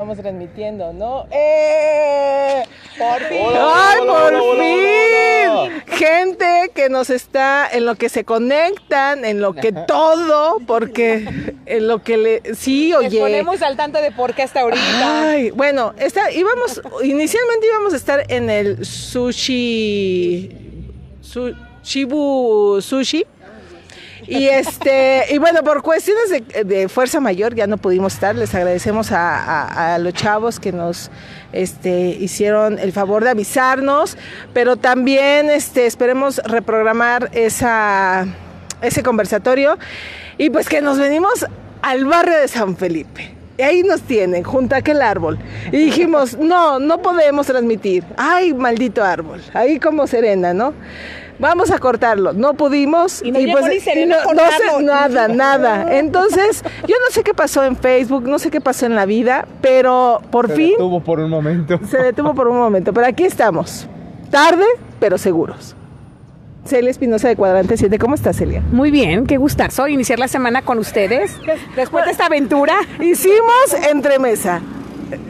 Estamos transmitiendo, ¿no? ¡Eh! ¡Por fin! ¡Ay, por fin! Gente que nos está, en lo que se conectan, en lo que todo, porque en lo que le. Sí, oye. Les ponemos al tanto de por qué hasta ahorita. Ay, bueno, está, íbamos, inicialmente íbamos a estar en el sushi. Su, Shibu Sushi. Y este, y bueno, por cuestiones de, de, fuerza mayor ya no pudimos estar. Les agradecemos a, los chavos que nos este, hicieron el favor de avisarnos, pero también este, esperemos reprogramar esa, ese conversatorio y pues que nos venimos al barrio de San Felipe. Y ahí nos tienen, junto a aquel árbol. Y dijimos, no, no podemos transmitir. Ay, maldito árbol. Ahí como serena, ¿no? Vamos a cortarlo. No pudimos. Y no, y pues, y no, no sé nada, nada. Entonces, yo no sé qué pasó en Facebook, no sé qué pasó en la vida, pero por se fin. Se detuvo por un momento. Se detuvo por un momento, pero aquí estamos. Tarde, pero seguros. Celia Espinosa de Cuadrante 7. ¿Cómo estás, Celia? Muy bien, qué gustazo iniciar la semana con ustedes. Después de esta aventura. Hicimos entremesa.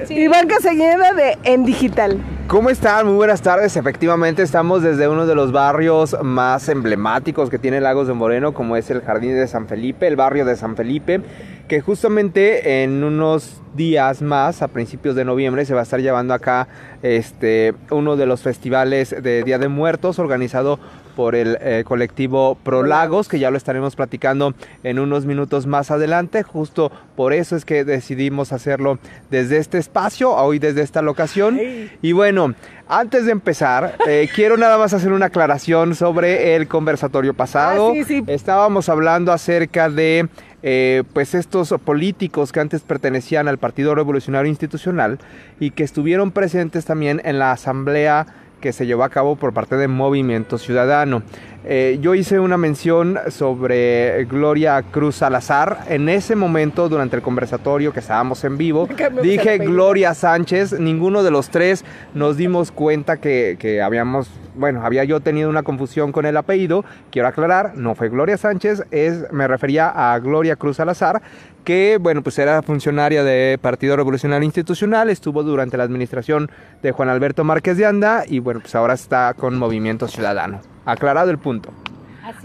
Sí. Iván Casañeda de En Digital. ¿Cómo están? Muy buenas tardes. Efectivamente, estamos desde uno de los barrios más emblemáticos que tiene Lagos de Moreno, como es el Jardín de San Felipe, el barrio de San Felipe, que justamente en unos días más, a principios de noviembre, se va a estar llevando acá este, uno de los festivales de Día de Muertos organizado por el eh, colectivo Prolagos, que ya lo estaremos platicando en unos minutos más adelante. Justo por eso es que decidimos hacerlo desde este espacio, hoy desde esta locación. Y bueno, antes de empezar, eh, quiero nada más hacer una aclaración sobre el conversatorio pasado. Ah, sí, sí. Estábamos hablando acerca de eh, pues estos políticos que antes pertenecían al Partido Revolucionario Institucional y que estuvieron presentes también en la asamblea que se llevó a cabo por parte de Movimiento Ciudadano. Eh, yo hice una mención sobre Gloria Cruz Salazar. En ese momento, durante el conversatorio que estábamos en vivo, dije Gloria Sánchez. Ninguno de los tres nos dimos cuenta que, que habíamos bueno, había yo tenido una confusión con el apellido, quiero aclarar, no fue Gloria Sánchez, es, me refería a Gloria Cruz Salazar, que, bueno, pues era funcionaria de Partido Revolucionario Institucional, estuvo durante la administración de Juan Alberto Márquez de Anda y, bueno, pues ahora está con Movimiento Ciudadano. Aclarado el punto.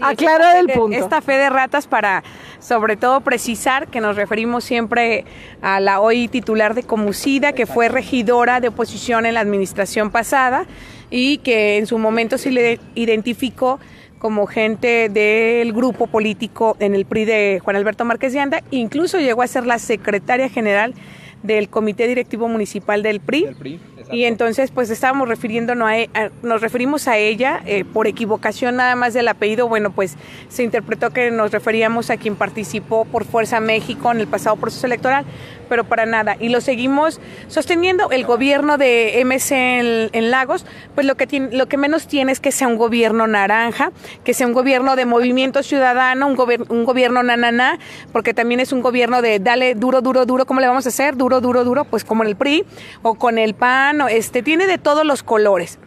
Aclara el punto. Esta fe de ratas para, sobre todo, precisar que nos referimos siempre a la hoy titular de Comucida, que fue regidora de oposición en la administración pasada y que en su momento se le identificó como gente del grupo político en el PRI de Juan Alberto Márquez de Anda, incluso llegó a ser la secretaria general del Comité Directivo Municipal del PRI. Del PRI y entonces pues estábamos refiriéndonos a, a nos referimos a ella eh, por equivocación nada más del apellido, bueno pues se interpretó que nos referíamos a quien participó por Fuerza México en el pasado proceso electoral, pero para nada. Y lo seguimos sosteniendo el gobierno de MC en, en Lagos, pues lo que lo que menos tiene es que sea un gobierno naranja, que sea un gobierno de movimiento ciudadano, un, gobier un gobierno nananá, porque también es un gobierno de dale duro, duro, duro, ¿cómo le vamos a hacer? Duro, duro, duro, pues como en el PRI o con el PAN este, tiene de todos los colores.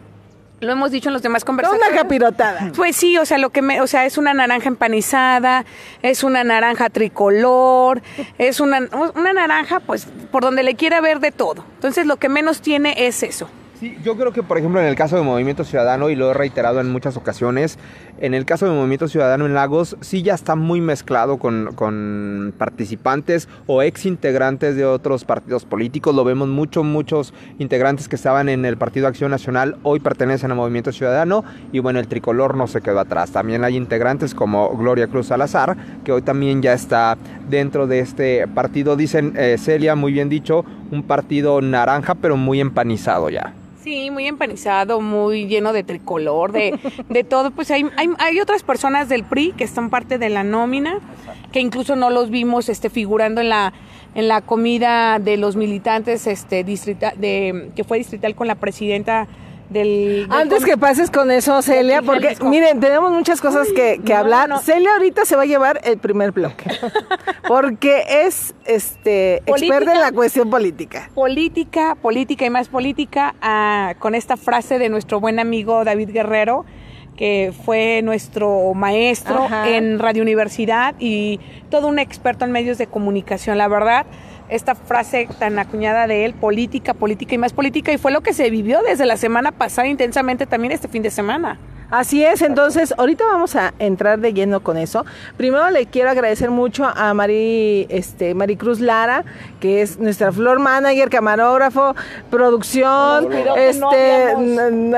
Lo hemos dicho en los demás conversatorios. Una capirotada. Pues sí, o sea, lo que me, o sea, es una naranja empanizada, es una naranja tricolor, es una, una naranja, pues, por donde le quiera ver de todo. Entonces, lo que menos tiene es eso. Sí, yo creo que, por ejemplo, en el caso de Movimiento Ciudadano, y lo he reiterado en muchas ocasiones, en el caso de Movimiento Ciudadano en Lagos, sí ya está muy mezclado con, participantes o ex integrantes de otros partidos políticos. Lo vemos mucho, muchos integrantes que estaban en el Partido Acción Nacional hoy pertenecen a Movimiento Ciudadano, y bueno, el tricolor no se quedó atrás. También hay integrantes como Gloria Cruz Salazar, que hoy también ya está dentro de este partido. Dicen, eh, Celia, muy bien dicho, un partido naranja, pero muy empanizado ya. Sí, muy empanizado, muy lleno de tricolor, de, de todo. Pues hay, hay, hay, otras personas del PRI que están parte de la nómina, que incluso no los vimos este, figurando en la, en la comida de los militantes este, distrita, de, que fue distrital con la presidenta del, del Antes que pases con eso, Celia, porque miren, tenemos muchas cosas Uy, que, que no, hablar. No. Celia ahorita se va a llevar el primer bloque, porque es este política, experta en la cuestión política. Política, política y más política, uh, con esta frase de nuestro buen amigo David Guerrero, que fue nuestro maestro Ajá. en Radio Universidad y todo un experto en medios de comunicación. La verdad, esta frase tan acuñada de él, política, política y más política, y fue lo que se vivió desde la semana pasada intensamente también este fin de semana. Así es, entonces ahorita vamos a entrar de lleno con eso. Primero le quiero agradecer mucho a Mari, este, Maricruz Lara, que es nuestra floor manager, camarógrafo, producción, este,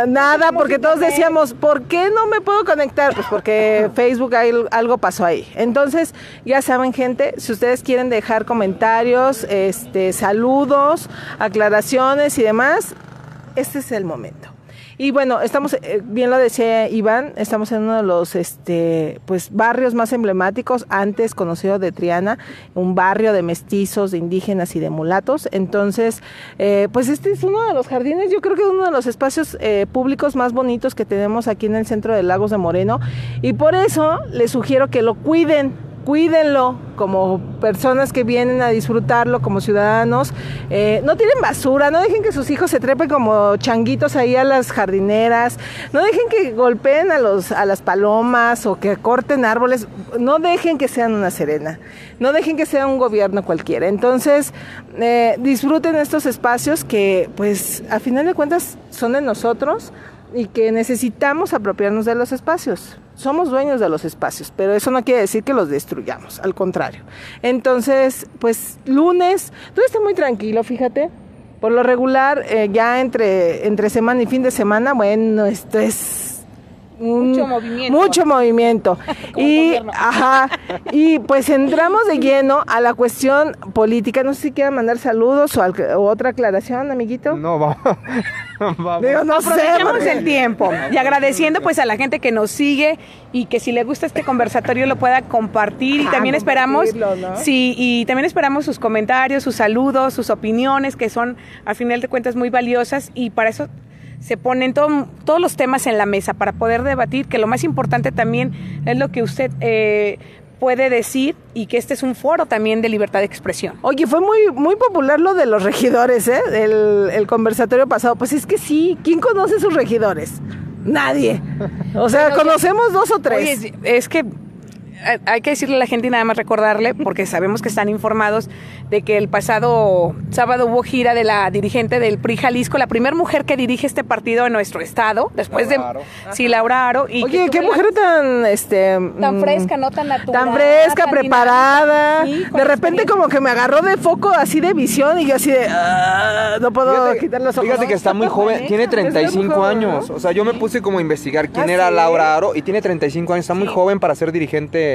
nada, porque todos decíamos, ¿por qué no me puedo conectar? Pues porque Facebook hay, algo pasó ahí. Entonces, ya saben, gente, si ustedes quieren dejar comentarios, este, saludos, aclaraciones y demás, este es el momento. Y bueno, estamos, eh, bien lo decía Iván, estamos en uno de los este, pues, barrios más emblemáticos, antes conocido de Triana, un barrio de mestizos, de indígenas y de mulatos. Entonces, eh, pues este es uno de los jardines, yo creo que es uno de los espacios eh, públicos más bonitos que tenemos aquí en el centro de Lagos de Moreno. Y por eso les sugiero que lo cuiden cuídenlo como personas que vienen a disfrutarlo, como ciudadanos. Eh, no tienen basura, no dejen que sus hijos se trepen como changuitos ahí a las jardineras, no dejen que golpeen a, los, a las palomas o que corten árboles, no dejen que sean una serena, no dejen que sea un gobierno cualquiera. Entonces, eh, disfruten estos espacios que, pues, a final de cuentas son de nosotros y que necesitamos apropiarnos de los espacios. Somos dueños de los espacios, pero eso no quiere decir que los destruyamos, al contrario. Entonces, pues lunes, todo está muy tranquilo, fíjate. Por lo regular, eh, ya entre, entre semana y fin de semana, bueno, esto es mucho movimiento. Mucho movimiento. y, ajá, y pues entramos de lleno a la cuestión política. No sé si quieran mandar saludos o, otra aclaración, amiguito. No, vamos. vamos. Digo, no sé, el tiempo. Y agradeciendo pues a la gente que nos sigue y que si le gusta este conversatorio lo pueda compartir. Y ah, también esperamos, sí, y también esperamos sus comentarios, sus saludos, sus opiniones, que son a final de cuentas muy valiosas. Y para eso se ponen todos los temas en la mesa para poder debatir, que lo más importante también es lo que usted eh, puede decir y que este es un foro también de libertad de expresión. Oye, fue muy, muy popular lo de los regidores, ¿eh? El, el conversatorio pasado. Pues es que sí, ¿quién conoce sus regidores? Nadie. O sea, conocemos dos o tres. Oye, es que hay que decirle a la gente y nada más recordarle, porque sabemos que están informados de que el pasado sábado hubo gira de la dirigente del PRI Jalisco, la primera mujer que dirige este partido en nuestro estado, después de sí, Laura Aro. Y Oye, qué mujer tan este tan mm, fresca, no tan natural. Tan fresca, preparada. de repente como que me agarró de foco así de visión y yo así de ah, no puedo quitar los ojos. Fíjate que está muy joven, tiene 35 años. O sea, yo me puse como a investigar quién ah, era Laura Aro y tiene 35 años, está muy joven para ser dirigente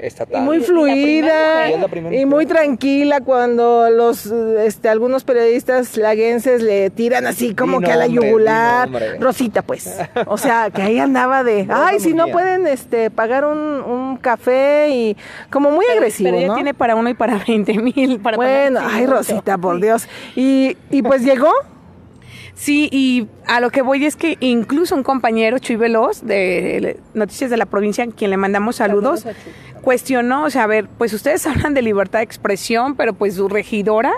estatal. Y muy fluida y, muy tranquila cuando los este, algunos periodistas laguenses le tiran así como que a la yugular. Rosita, pues. O sea, que ahí andaba de, ay, si no pueden este pagar un, café y como muy agresivo. Pero ella tiene para uno y para 20 mil. Bueno, ay, Rosita, por Dios. Y, y pues llegó. Sí, y a lo que voy es que incluso un compañero, Chuy Veloz, de Noticias de la Provincia, quien le mandamos saludos, cuestionó, o sea, a ver, pues ustedes hablan de libertad de expresión, pero pues su regidora,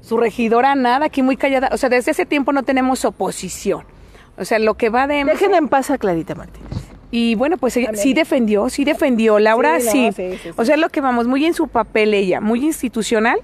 su regidora nada, aquí muy callada, o sea, desde ese tiempo no tenemos oposición. O sea, lo que va de... Dejen en paz a Clarita Martínez. Y bueno, pues ella sí defendió, sí defendió. Laura sí. O sea, lo que vamos, muy en su papel ella, muy institucional,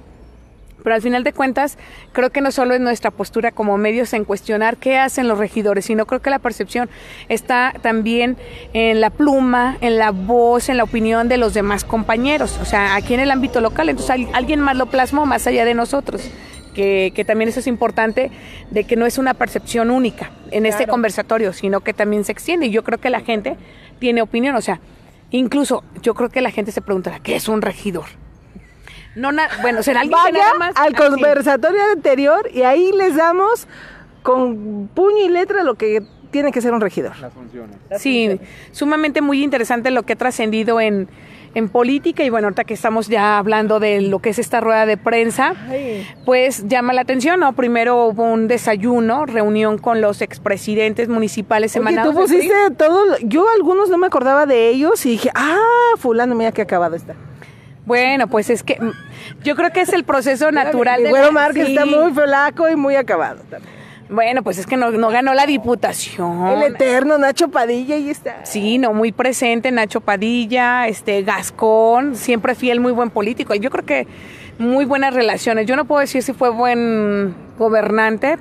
pero al final de cuentas, creo que no solo es nuestra postura como medios en cuestionar qué hacen los regidores, sino creo que la percepción está también en la pluma, en la voz, en la opinión de los demás compañeros, o sea, aquí en el ámbito local. Entonces, alguien más lo plasmó más allá de nosotros. Que, también eso es importante, de que no es una percepción única en este conversatorio, sino que también se extiende. Y yo creo que la gente tiene opinión, o sea, incluso yo creo que la gente se preguntará, ¿qué es un regidor? No, bueno, será alguien Vaya nada más. al conversatorio anterior y ahí les damos con puño y letra lo que tiene que ser un regidor. Las funciones. Sí, sumamente muy interesante lo que ha trascendido en, en política y bueno, ahorita que estamos ya hablando de lo que es esta rueda de prensa, pues llama la atención, ¿no? Primero hubo un desayuno, reunión con los expresidentes municipales. Oye, tú pusiste todo, yo algunos no me acordaba de ellos y dije, ah, fulano, mira que acabado está. Bueno, pues es que yo creo que es el proceso natural. de Güero Márquez está muy flaco y muy acabado también. Bueno, pues es que no, ganó la diputación. El eterno Nacho Padilla y está. Sí, no, muy presente Nacho Padilla, este Gascón, siempre fiel, muy buen político. Yo creo que muy buenas relaciones. Yo no puedo decir si fue buen gobernante,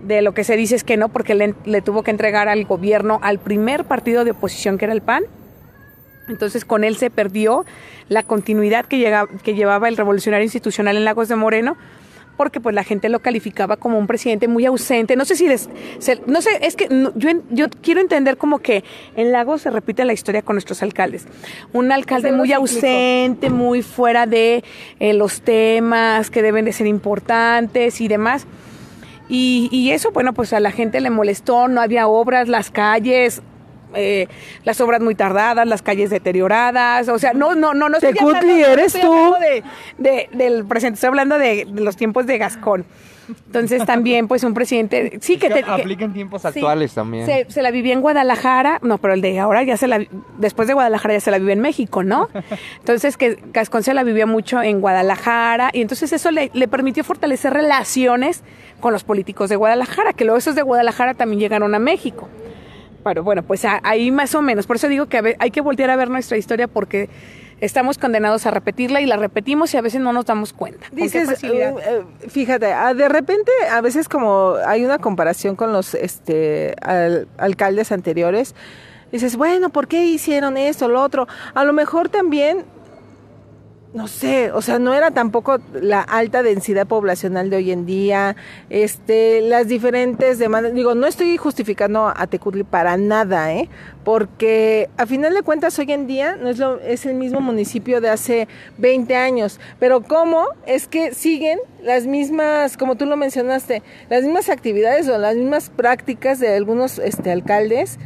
de lo que se dice es que no, porque le, le, tuvo que entregar al gobierno al primer partido de oposición que era el PAN. Entonces con él se perdió la continuidad que, llegaba, que llevaba el revolucionario institucional en Lagos de Moreno porque pues la gente lo calificaba como un presidente muy ausente. No sé si, les, se, no sé, es que yo, yo quiero entender como que en Lagos se repite la historia con nuestros alcaldes. Un alcalde muy ausente, muy fuera de eh, los temas que deben de ser importantes y demás. Y, y eso, bueno, pues a la gente le molestó, no había obras, las calles, eh, las obras muy tardadas, las calles deterioradas, o sea, no, no, no, no hablando, eres no tú. De, de, del presente, estoy hablando de, de, los tiempos de Gascón. Entonces también, pues un presidente, sí que, te, aplica en tiempos sí, actuales también. Se, se, la vivía en Guadalajara, no, pero el de ahora ya se la, después de Guadalajara ya se la vive en México, ¿no? Entonces que Gascón se la vivía mucho en Guadalajara y entonces eso le, le permitió fortalecer relaciones con los políticos de Guadalajara, que luego esos de Guadalajara también llegaron a México. Pero bueno, pues ahí más o menos. Por eso digo que hay que voltear a ver nuestra historia porque estamos condenados a repetirla y la repetimos y a veces no nos damos cuenta. Dices, uh, fíjate, de repente a veces como hay una comparación con los este, al, alcaldes anteriores, dices, bueno, ¿por qué hicieron esto, lo otro? A lo mejor también no sé, o sea, no era tampoco la alta densidad poblacional de hoy en día, este, las diferentes demandas, digo, no estoy justificando a Tecutli para nada, ¿eh? Porque a final de cuentas hoy en día no es lo, es el mismo municipio de hace 20 años, pero cómo es que siguen las mismas, como tú lo mencionaste, las mismas actividades o las mismas prácticas de algunos este alcaldes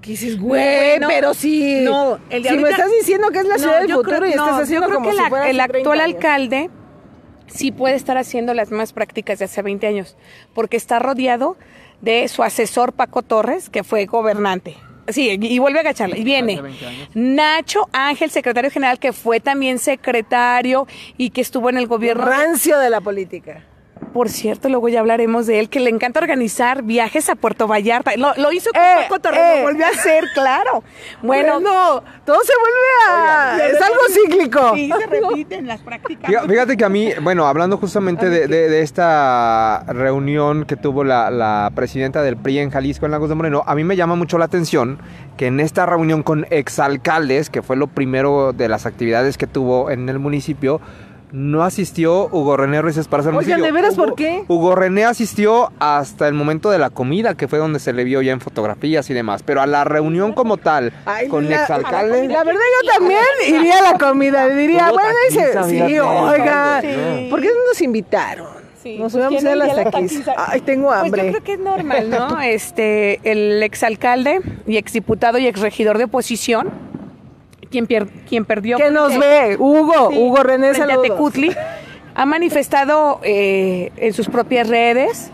que dices, güey, bueno, pero si, no, el de si ahorita, me estás diciendo que es la ciudad no, del futuro creo, y estás haciendo yo creo como que si la, fuera el actual años. alcalde sí puede estar haciendo las mismas prácticas de hace 20 años, porque está rodeado de su asesor Paco Torres, que fue gobernante. Sí, y vuelve a agacharla. Y viene Nacho Ángel, secretario general, que fue también secretario y que estuvo en el gobierno. Rancio de la política. Por cierto, luego ya hablaremos de él, que le encanta organizar viajes a Puerto Vallarta. Lo, lo hizo con Eh, Paco Torres, eh. lo volvió a hacer, claro. Bueno, no, todo se vuelve a... Oigan, es algo cíclico. sí, se repiten las prácticas. Fíjate, fíjate que a mí, bueno, hablando justamente de, de- de esta reunión que tuvo la, la presidenta del PRI en Jalisco, en Lagos de Moreno, a mí me llama mucho la atención que en esta reunión con exalcaldes, que fue lo primero de las actividades que tuvo en el municipio, no asistió Hugo René Ruiz Esparza Oigan. ¿de veras Hugo- por qué? Hugo René asistió hasta el momento de la comida, que fue donde se le vio ya en fotografías y demás, pero a la reunión como tal, Ay, con la- exalcaldes... La verdad yo también iría a la comida, diría, bueno, dice, sí, oiga, Sí. ¿por qué no nos invitaron? Sí, nos pues, hubiéramos ¿quién ido a las la taquiza? Ay, tengo Pues hambre. yo creo que es normal, ¿no? Este, el exalcalde y exdiputado y exregidor de oposición, quien, pier- quien perdió... que nos ve, Hugo, Sí, Hugo René saludos. Tecutli, ha manifestado eh, en sus propias redes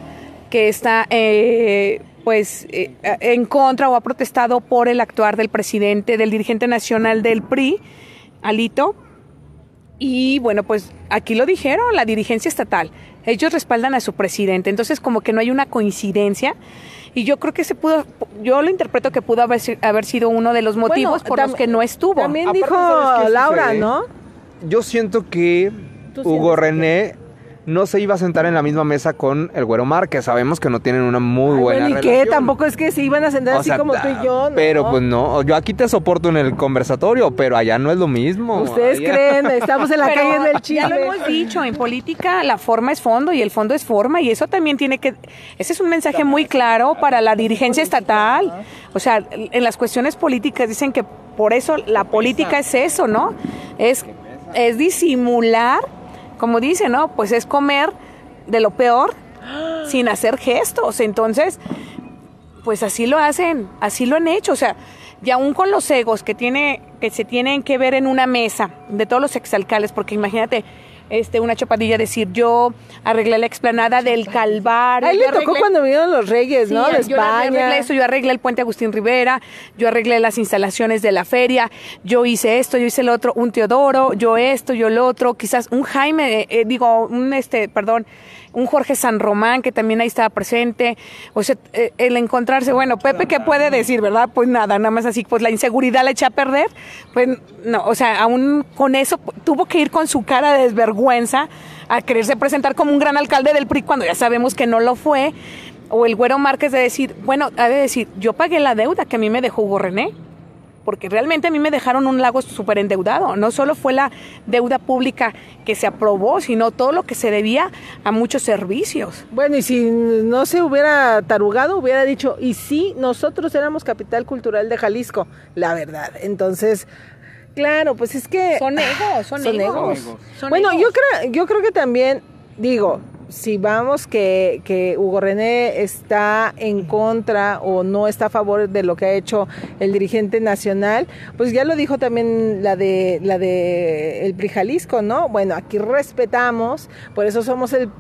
que está eh, pues eh, en contra o ha protestado por el actuar del presidente, del dirigente nacional del PRI, Alito. Y bueno, pues aquí lo dijeron, la dirigencia estatal. Ellos respaldan a su presidente, entonces como que no hay una coincidencia. Y yo creo que se pudo, yo lo interpreto que pudo haber, haber sido uno de los motivos Bueno, por los que no estuvo. También Aparte, dijo ¿sabes qué Laura, sucede? ¿no? Yo siento que ¿Tú Hugo René no se iba a sentar en la misma mesa con el Güero Márquez. Sabemos que no tienen una muy Ay, buena bueno, ¿y relación. qué? Tampoco es que se iban a sentar O así sea, como tú y yo, ¿no? Pero pues no, yo aquí te soporto en el conversatorio, pero allá no es lo mismo. Ustedes Allá- creen, estamos en la Pero calle del Ya lo hemos dicho, en política la forma es fondo y el fondo es forma y eso también tiene que, ese es un mensaje muy claro para la dirigencia estatal. O sea, en las cuestiones políticas dicen que por eso la política es eso, ¿no? Es, es disimular, como dice, ¿no? Pues es comer de lo peor sin hacer gestos. Entonces, pues así lo hacen, así lo han hecho, o sea, y aún con los egos que tiene, que se tienen que ver en una mesa de todos los exalcaldes, porque imagínate, este, una chapadilla decir yo arreglé la explanada del Calvario. Ahí yo le tocó arreglé- cuando vinieron los reyes, Sí, ¿no? De yo arreglé eso, yo arreglé el puente Agustín Rivera, yo arreglé las instalaciones de la feria, yo hice esto, yo hice el otro, un Teodoro, yo esto, yo el otro, quizás un Jaime, eh, eh, digo, un este, perdón, un Jorge San Román que también ahí estaba presente, o sea, eh, el encontrarse, bueno, Pepe, ¿qué puede decir, verdad? Pues nada, nada más así, pues la inseguridad la echa a perder, pues no, o sea, aún con eso tuvo que ir con su cara de vergüenza a quererse presentar como un gran alcalde del PRI cuando ya sabemos que no lo fue. O el Güero Márquez de decir, bueno, ha de decir, yo pagué la deuda que a mí me dejó Hugo René porque realmente a mí me dejaron un lago súper endeudado. No solo fue la deuda pública que se aprobó, sino todo lo que se debía a muchos servicios. Bueno, y si no se hubiera tarugado, hubiera dicho, y sí, nosotros éramos capital cultural de Jalisco, la verdad. Entonces, claro, pues es que... Son egos, son, egos. bueno, yo creo, yo creo que también, digo, si vamos que, que, Hugo René está en contra o no está a favor de lo que ha hecho el dirigente nacional, pues ya lo dijo también la de la de el PRI Jalisco, ¿no? Bueno, aquí respetamos, por eso somos el,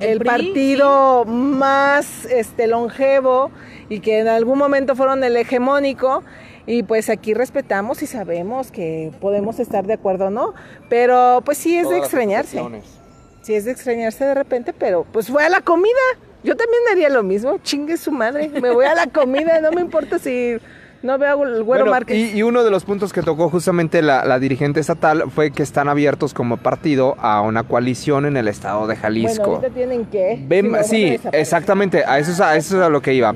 el, partido más este longevo y que en algún momento fueron el hegemónico. Y pues aquí respetamos y sabemos que podemos estar de acuerdo, ¿no? Pero pues sí es de extrañarse si es de extrañarse de repente, pero pues fue a la comida. Yo también haría lo mismo, chingue su madre, me voy a la comida, no me importa si no veo el güero bueno, Y, uno de los puntos que tocó justamente la, dirigente estatal fue que están abiertos como partido a una coalición en el estado de Jalisco. Bueno, tienen que. sí, exactamente, a eso, a eso es a lo que iba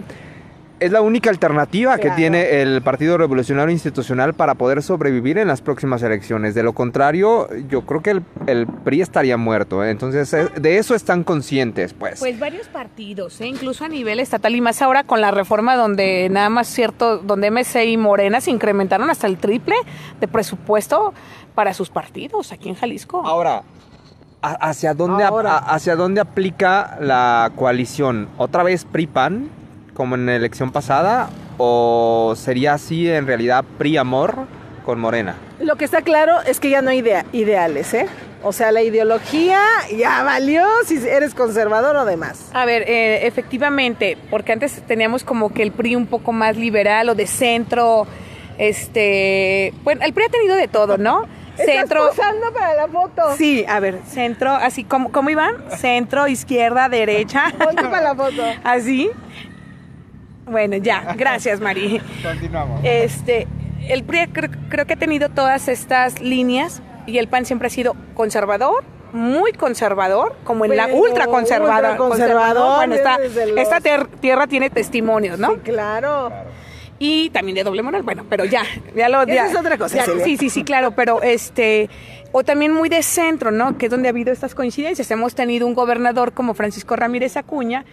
es la única alternativa que tiene el Partido Revolucionario Institucional para poder sobrevivir en las próximas elecciones. De lo contrario, yo creo que el, PRI estaría muerto. ¿eh? Entonces, eh, de eso están conscientes, pues. Pues varios partidos, ¿eh? incluso a nivel estatal y más ahora con la reforma donde nada más cierto, donde MC y Morena se incrementaron hasta el triple de presupuesto para sus partidos aquí en Jalisco. Ahora, ¿hacia dónde, ¿hacia dónde aplica la coalición? ¿Otra vez PRI-PAN? Como en la elección pasada o sería así en realidad PRI amor con Morena? Lo que está claro es que ya no hay idea, ideales, ¿eh? O sea, la ideología ya valió si eres conservador o demás. A ver, eh, efectivamente, porque antes teníamos como que el PRI un poco más liberal o de centro, este, bueno, el PRI ha tenido de todo, ¿no? Centro. ¿Estás para la foto? Sí, a ver, centro, así como, ¿cómo iban? Centro, izquierda, derecha. Ponte para la foto. Así. Bueno, ya, gracias, Mari. Continuamos. Este, el PRI creo, que ha tenido todas estas líneas y el PAN siempre ha sido conservador, muy conservador, como en la ultra conservada. conservador. Bueno, esta, tierra tiene testimonios, ¿no? Sí, claro. Y también de doble moral, bueno, pero ya, ya lo... Ya, es otra cosa. sí, sí, sí, claro, pero este, o también muy de centro, ¿no? Que es donde ha habido estas coincidencias. Hemos tenido un gobernador como Francisco Ramírez Acuña,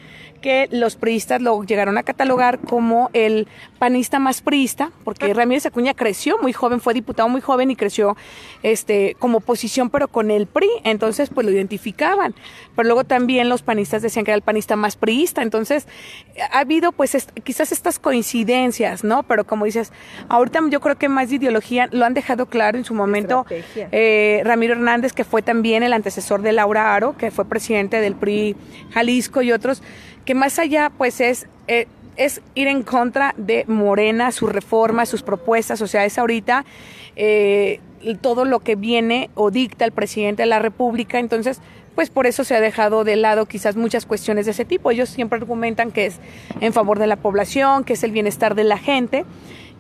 que los priistas lo llegaron a catalogar como el panista más priista, porque Ramírez Acuña creció muy joven, fue diputado muy joven y creció este como oposición, pero con el PRI, entonces pues lo identificaban. Pero luego también los panistas decían que era el panista más priista, entonces ha habido pues quizás estas coincidencias, ¿no? Pero como dices, ahorita yo creo que más de ideología lo han dejado claro en su momento. Eh, Ramiro Hernández, que fue también el antecesor de Laura Aro, que fue presidente del PRI Jalisco y otros, que más allá pues es... Eh, es ir en contra de Morena, sus reformas, sus propuestas, o sea, es ahorita eh, todo lo que viene o dicta el presidente de la República, entonces, pues por eso se ha dejado de lado quizás muchas cuestiones de ese tipo. Ellos siempre argumentan que es en favor de la población, que es el bienestar de la gente,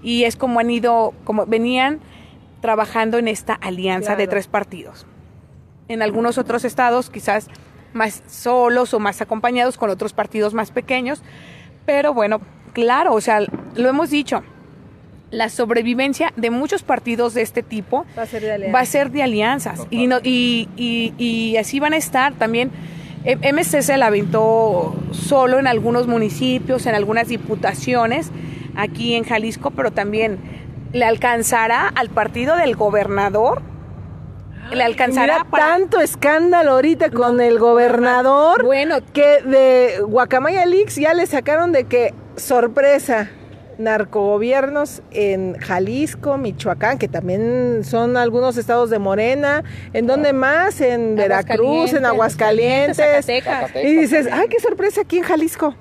y es como han ido, como venían trabajando en esta alianza de tres partidos. En algunos otros estados quizás más solos o más acompañados con otros partidos más pequeños, pero bueno, claro, o sea, lo hemos dicho, la sobrevivencia de muchos partidos de este tipo va a ser de alianzas, y, no, y, y, y, así van a estar también. MC se la aventó solo en algunos municipios, en algunas diputaciones aquí en Jalisco, pero también le alcanzará al partido del gobernador le alcanzará tanto escándalo ahorita con el gobernador bueno. que de Guacamaya Leaks ya le sacaron de que sorpresa narcogobiernos en Jalisco, Michoacán, que también son algunos estados de Morena, en donde más, en Veracruz, en Aguascalientes, y dices, ay, qué sorpresa aquí en Jalisco.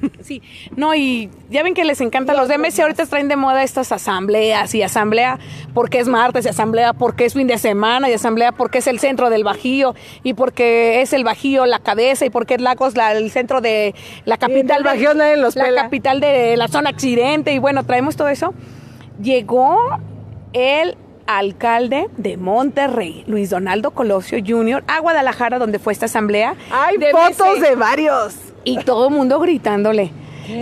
Sí, no, y ya ven que les encantan los DMS, ahorita traen de moda estas asambleas y asamblea porque es martes y asamblea porque es fin de semana y asamblea porque es el centro del Bajío y porque es el Bajío la cabeza y porque es Lagos la, el centro de la capital, Bajío, los la capital de la zona accidente y bueno, traemos todo eso. Llegó el alcalde de Monterrey, Luis Donaldo Colosio Jr., a Guadalajara, donde fue esta asamblea. Hay de fotos de varios. Y todo el mundo gritándole,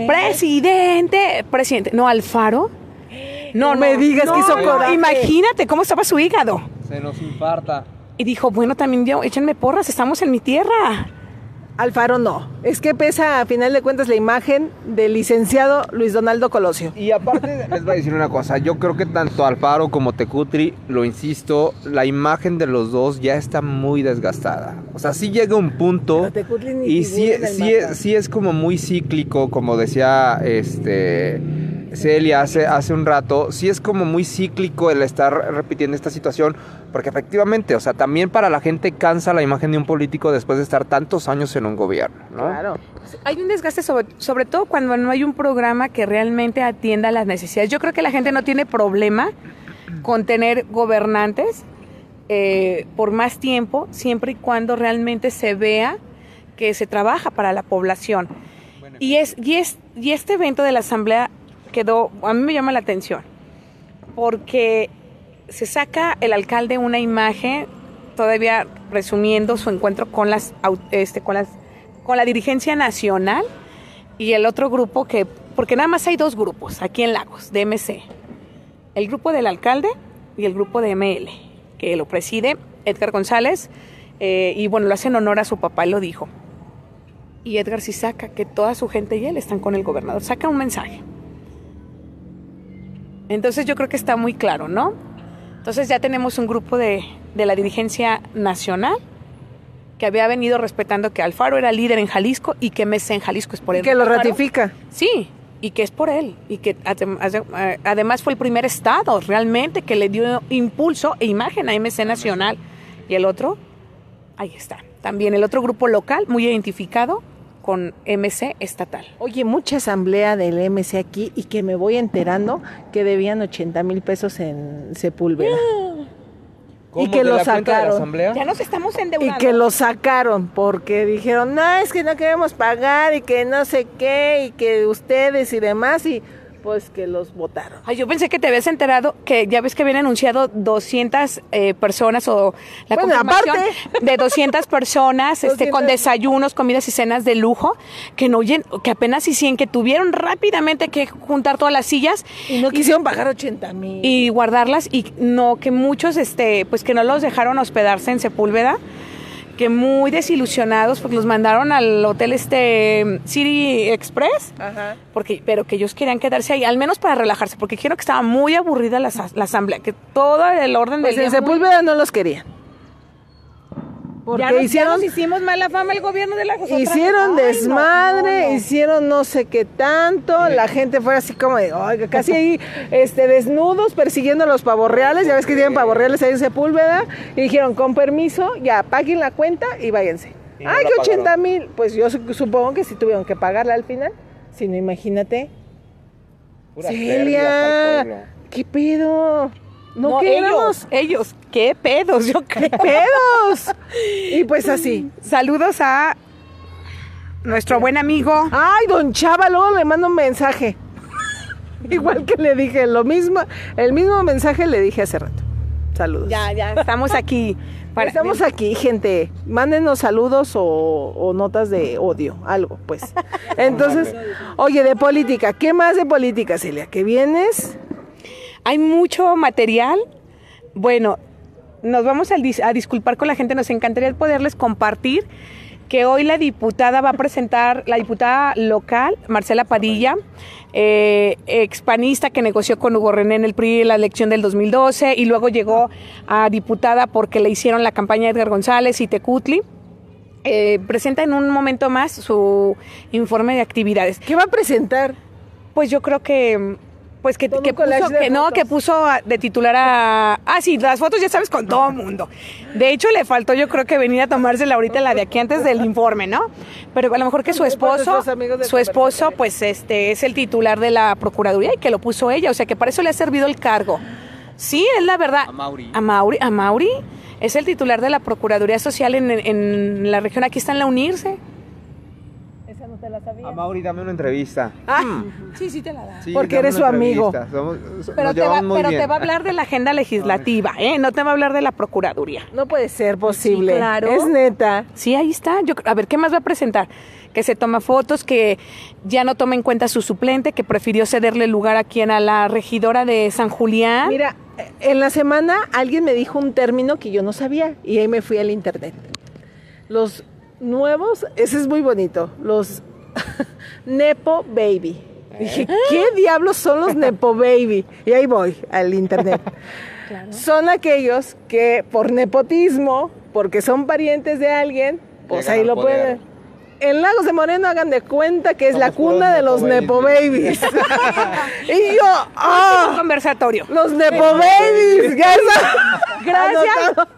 presidente, presidente. No, Alfaro. No, No me digas que hizo coraje. Imagínate cómo estaba su hígado. Se nos infarta. Y dijo, bueno, también yo, échenme porras, estamos en mi tierra. Alfaro no. Es que pesa a final de cuentas la imagen del licenciado Luis Donaldo Colosio. Y aparte les voy a decir una cosa, yo creo que tanto Alfaro como Tecutri, lo insisto, la imagen de los dos ya está muy desgastada. O sea, sí llega un punto y sí, sí, sí es como muy cíclico, como decía este Celia hace, hace un rato, sí es como muy cíclico el estar repitiendo esta situación, porque efectivamente, o sea, también para la gente cansa la imagen de un político después de estar tantos años en un gobierno, ¿no? Claro. Hay un desgaste sobre, sobre todo cuando no hay un programa que realmente atienda las necesidades. Yo creo que la gente no tiene problema con tener gobernantes eh, por más tiempo, siempre y cuando realmente se vea que se trabaja para la población. Y, es, y, es, y este evento de la Asamblea quedó, a mí me llama la atención, porque se saca el alcalde una imagen, todavía resumiendo su encuentro con las, este, con las, con la dirigencia nacional y el otro grupo que, porque nada más hay dos grupos aquí en Lagos, de MC, el grupo del alcalde y el grupo de ML, que lo preside Edgar González, eh, y bueno, lo hace en honor a su papá, lo dijo. Y Edgar sí saca que toda su gente y él están con el gobernador, saca un mensaje. Entonces yo creo que está muy claro, ¿no? Entonces ya tenemos un grupo de, de la dirigencia nacional que había venido respetando que Alfaro era líder en Jalisco y que MC en Jalisco es por Y él. que lo Alfaro- ratifica. Sí, y que es por él. Y que eh, además fue el primer estado realmente que le dio impulso e imagen a MC Nacional. Y el otro, ahí está. También el otro grupo local, muy identificado con MC estatal. Oye, mucha asamblea del MC aquí y que me voy enterando que debían 80 mil pesos en Sepúlveda. ¿Cómo? Y que ¿De lo la cuenta de la sacaron. Ya nos estamos Y endeudando. que lo sacaron porque dijeron, no, es que no queremos pagar y que no sé qué y que ustedes y demás y pues que los votaron. Ay, yo pensé que te habías enterado que ya ves que habían anunciado 200 eh, personas o la Bueno, confirmación aparte. de 200 personas este, con 200. desayunos, comidas y cenas de lujo que no oyen, que apenas hicieron, que tuvieron rápidamente que juntar todas las sillas Y no quisieron pagar 80 mil. y guardarlas y no que muchos este pues que no los dejaron hospedarse en Sepúlveda que muy desilusionados porque los mandaron al hotel este City Express Ajá. porque pero que ellos querían quedarse ahí al menos para relajarse porque dijeron que estaba muy aburrida la, as- la asamblea que todo el orden Pues del en día muy- Sepúlveda no los querían. Porque ya nos, ya hicieron, nos hicimos mala fama el gobierno de la hicieron desmadre, hicieron no sé qué tanto, la gente fue así como de, oiga, casi ahí este, desnudos persiguiendo a los pavorreales, ya ves que tienen pavorreales ahí en Sepúlveda, y dijeron, con permiso, ya paguen la cuenta y váyanse. Y no Ay, que 80 pagaron. mil, pues yo su- supongo que sí tuvieron que pagarla al final, si no imagínate. Celia. ¿qué pedo? No, No, queremos. ellos, ellos, qué pedos, yo creo. pedos? Y pues así. Saludos a nuestro buen amigo. Ay, don Chava, luego le mando un mensaje. Igual que le dije lo mismo, el mismo mensaje le dije hace rato. Saludos. Ya, ya, estamos aquí. para- Estamos aquí, gente. Mándenos saludos o, o notas de odio, algo, pues. Entonces, oye, de política, ¿qué más de política, Celia? ¿Que vienes? Hay mucho material. Bueno, nos vamos a, dis- a disculpar con la gente. Nos encantaría poderles compartir que hoy la diputada va a presentar, la diputada local, Marcela Padilla, eh, expanista que negoció con Hugo René en el PRI en la elección del 2012 y luego llegó a diputada porque le hicieron la campaña a Edgar González y Tecutli. Eh, presenta en un momento más su informe de actividades. ¿Qué va a presentar? Pues yo creo que pues que, puso, que no, que puso a- de titular a ah sí, las fotos ya sabes con todo el mundo. De hecho le faltó yo creo que venir a tomársela ahorita la de aquí antes del informe, ¿no? Pero a lo mejor que su esposo su esposo pues este es el titular de la procuraduría y que lo puso ella, o sea que para eso le ha servido el cargo. Sí, es la verdad. A Mauri. A Mauri, a Mauri es el titular de la Procuraduría Social en, en la región, aquí está en la Unirse. Te la sabía. A Mauri, dame una entrevista. Ah, Sí, sí te la da. Sí, Porque eres su amigo. Pero, te va, pero te a hablar de la agenda legislativa, ¿eh? No te va a hablar de la Procuraduría. no puede ser posible. claro. Es neta. Sí, ahí está. Yo, a ver, ¿qué más va a presentar? Que se toma fotos, que ya no toma en cuenta su suplente, que prefirió cederle lugar a quien, a la regidora de San Julián. Mira, en la semana alguien me dijo un término que yo no sabía y ahí me fui al internet. Los nuevos, ese es muy bonito, los Nepo Baby. Dije, ¿qué diablos son los Nepo Baby? Y ahí voy al internet. Son aquellos que por nepotismo, porque son parientes de alguien, pues Llegan ahí lo poder. pueden. En Lagos de Moreno hagan de cuenta que es la cuna de los Nepo Nepo Babies. y yo, ¡ah! conversatorio. Los Nepo Babies. Gracias.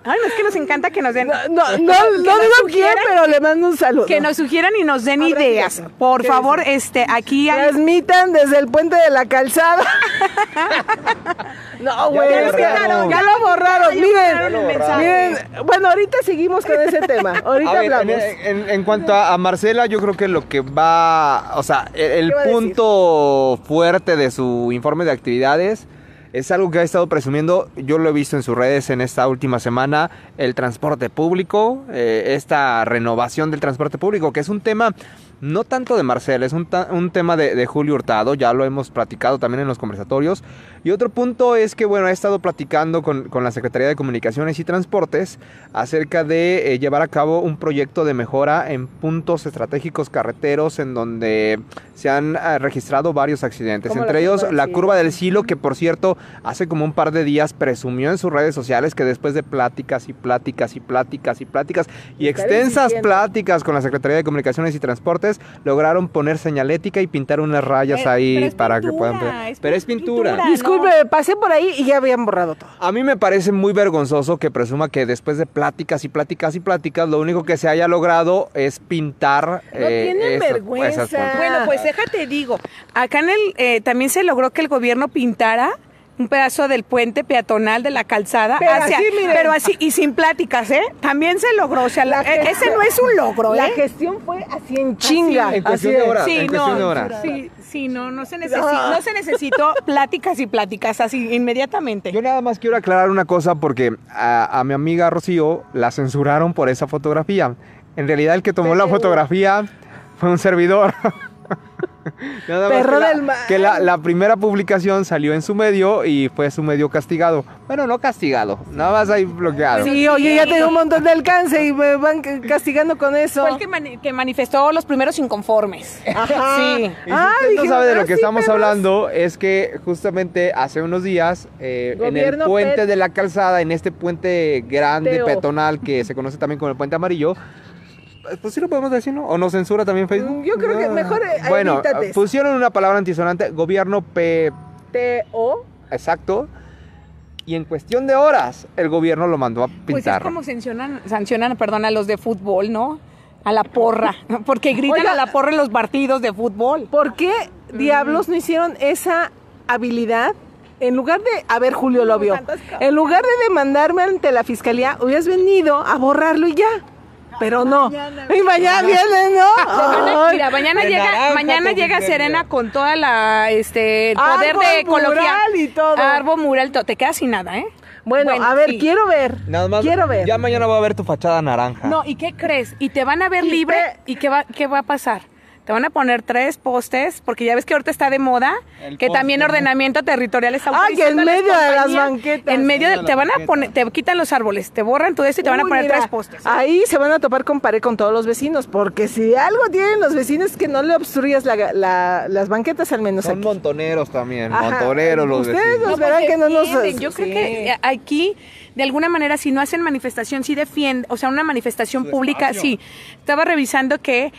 Ay, no, es que nos encanta que nos den. No, no, no, no digo quién, pero le mando un saludo. Que nos sugieran y nos den ideas. Por ¿Qué favor, este, aquí hay. Transmitan desde el puente de la calzada. no, güey. Ya lo borraron. Ya miren, borraron miren. Bueno, ahorita seguimos con ese tema. Ahorita A ver, hablamos. en, en- en cuanto a, a Marcela, yo creo que lo que va, o sea, el, el punto fuerte de su informe de actividades es algo que ha estado presumiendo, yo lo he visto en sus redes en esta última semana, el transporte público, eh, esta renovación del transporte público, que es un tema no tanto de Marcela, es un, un tema de, de Julio Hurtado, ya lo hemos platicado también en los conversatorios. Y otro punto es que, bueno, he estado platicando con, con la Secretaría de Comunicaciones y Transportes acerca de eh, llevar a cabo un proyecto de mejora en puntos estratégicos carreteros en donde se han eh, registrado varios accidentes. Entre ellos la curva del Silo, que por cierto, hace como un par de días presumió en sus redes sociales que después de pláticas y pláticas y pláticas y pláticas y extensas pláticas con la Secretaría de Comunicaciones y Transportes, lograron poner señalética y pintar unas rayas Eh, ahí pero es para que puedan... es pero es pintura. pintura. Disculpe, pasé por ahí y ya habían borrado todo. A mí me parece muy vergonzoso que presuma que después de pláticas y pláticas y pláticas, lo único que se haya logrado es pintar. No tienen vergüenza. Bueno, pues déjate digo, acá en el eh, también se logró que el gobierno pintara un pedazo del puente peatonal de la calzada Pero hacia- así, miren. pero así y sin pláticas, ¿eh? También se logró, o sea, la- La gestión- ese no es un logro, La ¿eh? gestión fue así en chinga. En cuestión así de es. horas. Sí, en no, cuestión de horas. sí, sí, no, no se necesitó, no se necesitó pláticas y pláticas así inmediatamente. Yo nada más quiero aclarar una cosa porque a, a mi amiga Rocío la censuraron por esa fotografía. En realidad el que tomó la fotografía fue un servidor. Nada más Perro que la, del mal. que la, la primera publicación salió en su medio y fue su medio castigado. Bueno, no castigado, nada más ahí bloqueado. Sí, oye, ya tengo un montón de alcance y me van castigando con eso. Fue el que, mani- que manifestó los primeros inconformes. Ajá. Sí. Y si Ah, usted no sabe de lo ah, que sí, estamos hablando, es que justamente hace unos días eh, en el puente pet- de la calzada, en este puente grande, Teo. peatonal, que se conoce también como el puente amarillo, pues sí lo podemos decir, ¿no? ¿O nos censura también Facebook? Mm, yo creo que mejor, eh, Bueno, evítate. pusieron una palabra antisonante, gobierno P... T-O. Exacto. Y en cuestión de horas, el gobierno lo mandó a pintar. Pues es como sancionan, sancionan, perdón, a los de fútbol, ¿no? A la porra, porque gritan Oiga. a la porra en los partidos de fútbol. ¿Por qué diablos no hicieron esa habilidad? En lugar de, a ver, Julio lo vio, en lugar de demandarme ante la fiscalía, hubieras venido a borrarlo y ya. Pero no. Y mañana viene, ¿no? Mañana- Ay. Mira, mañana llega, mañana llega. Serena con toda la este el Árbol poder de ecología. mural y todo. Árbol mural, todo. te quedas sin nada, ¿eh? Bueno, Bueno, a ver, sí. quiero ver. Nada más, Quiero ver. ya mañana va a ver tu fachada naranja. No, ¿y qué crees? Y te van a ver Y libre te- y qué va qué va a pasar? Te van a poner tres postes, porque ya ves que ahorita está de moda, El que también ¿no? ordenamiento territorial está Ah, que en medio de las banquetas. En medio de, te van a poner, te quitan los árboles, te borran todo eso y te van a poner mira, tres postes. Ahí se van a topar con pared con todos los vecinos, porque si algo tienen los vecinos es que no le obstruyas la- la- las banquetas al menos Son aquí. montoneros también, Ajá. montoneros los Ustedes vecinos. nos verán que no nos... Yo creo sí. que eh, aquí, de alguna manera, si no hacen manifestación, sí defienden, o sea, una manifestación pública, espacio. sí. Estaba revisando que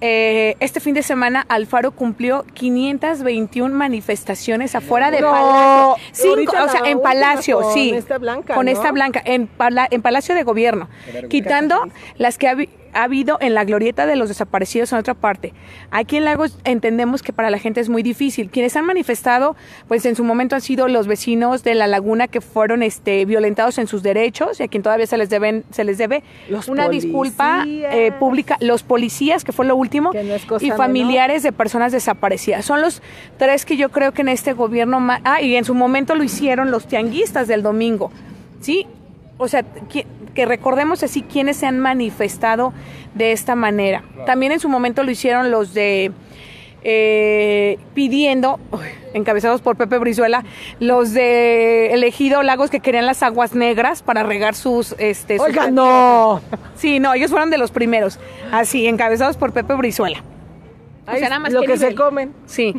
eh, este fin de semana Alfaro cumplió 521 manifestaciones afuera de No, Palacio. Cinco, o sea, en Palacio, con sí. esta blanca, Con ¿no? esta blanca, en, pala- en Palacio de Gobierno. Quitando las que habi- ha habido en la glorieta de los desaparecidos en otra parte. Aquí en Lagos entendemos que para la gente es muy difícil. Quienes han manifestado, pues en su momento han sido los vecinos de la laguna que fueron este, violentados en sus derechos y a quien todavía se les deben, se les debe Los una disculpa eh, pública, los policías, que fue lo último, no y familiares de personas desaparecidas. Son los tres que yo creo que en este gobierno, ah, y en su momento lo hicieron los tianguistas del domingo, ¿sí? O sea, que, que recordemos así quienes se han manifestado de esta manera. También en su momento lo hicieron los de eh, pidiendo, uy, encabezados por Pepe Brizuela, los de elegido Lagos que querían las aguas negras para regar sus este sus Oiga, no. Sí, no, ellos fueron de los primeros, así, encabezados por Pepe Brizuela. O sea, nada más lo que se comen. Sí,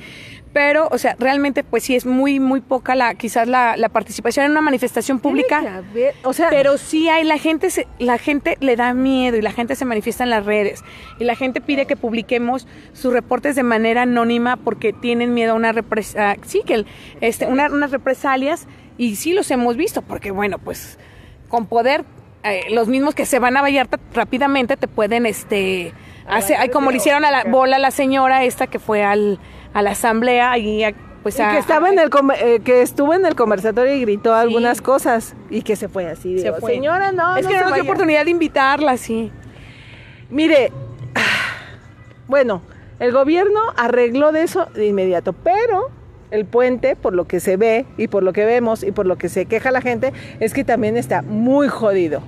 pero, o sea, realmente, pues sí es muy, muy poca la, quizás la, la participación en una manifestación pública. O sea, Pero sí hay, la gente, se, la gente le da miedo y la gente se manifiesta en las redes y la gente pide que publiquemos sus reportes de manera anónima porque tienen miedo a una represa, sí, que el- este, una- unas represalias y sí los hemos visto porque bueno, pues con poder eh, los mismos que se van a Vallarta rápidamente te pueden este hacer, ay, como le hicieron a la bola a la señora esta que fue al, a la asamblea y a- pues y a- que estaba en el eh, que estuvo en el conversatorio y gritó algunas cosas y que se fue así. Se digo, fue. Señora, no, es no que no nos dio vaya". oportunidad de invitarla, sí. Mire, bueno, el gobierno arregló de eso de inmediato, pero el puente, por lo que se ve y por lo que vemos y por lo que se queja la gente, es que también está muy jodido.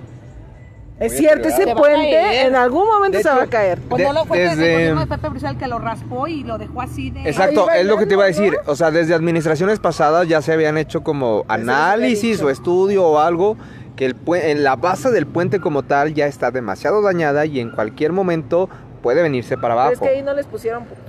Es cierto, ese. Se puente en algún momento De se va a caer. Pues De- no lo fue desde el desde- gobierno de Pepe Brizuela que lo raspó y lo dejó así de... Exacto, es lo que te iba a decir. O sea, desde administraciones pasadas ya se habían hecho como análisis o estudio o algo que el en la base del puente como tal ya está demasiado dañada y en cualquier momento puede venirse para Pero abajo. es que ahí no les pusieron punto.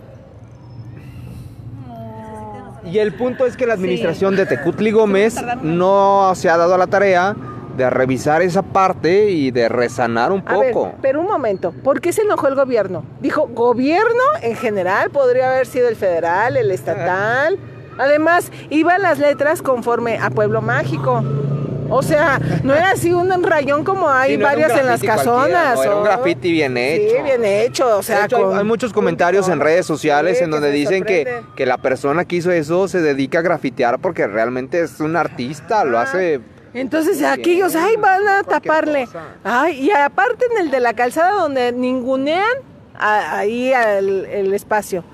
Y el punto es que la administración de Tecutli Gómez no se ha dado a la tarea de revisar esa parte y de resanar un A ver, poco. pero un momento, ¿por qué se enojó el gobierno? Dijo, gobierno en general, podría haber sido el federal, el estatal. Además, iban las letras conforme a Pueblo Mágico. O sea, no era así un rayón como hay no varias en las casonas. no, era un graffiti bien hecho. Sí, bien hecho. O sea, hecho, hay- con- hay, muchos comentarios en redes sociales Sí, en donde dicen que, que la persona que hizo eso se dedica a grafitear porque realmente es un artista, lo Ah. hace... Entonces aquellos, bien, ay, van a taparle. cosa. Ay, y aparte en el de la calzada donde ningunean a- ahí al, el espacio.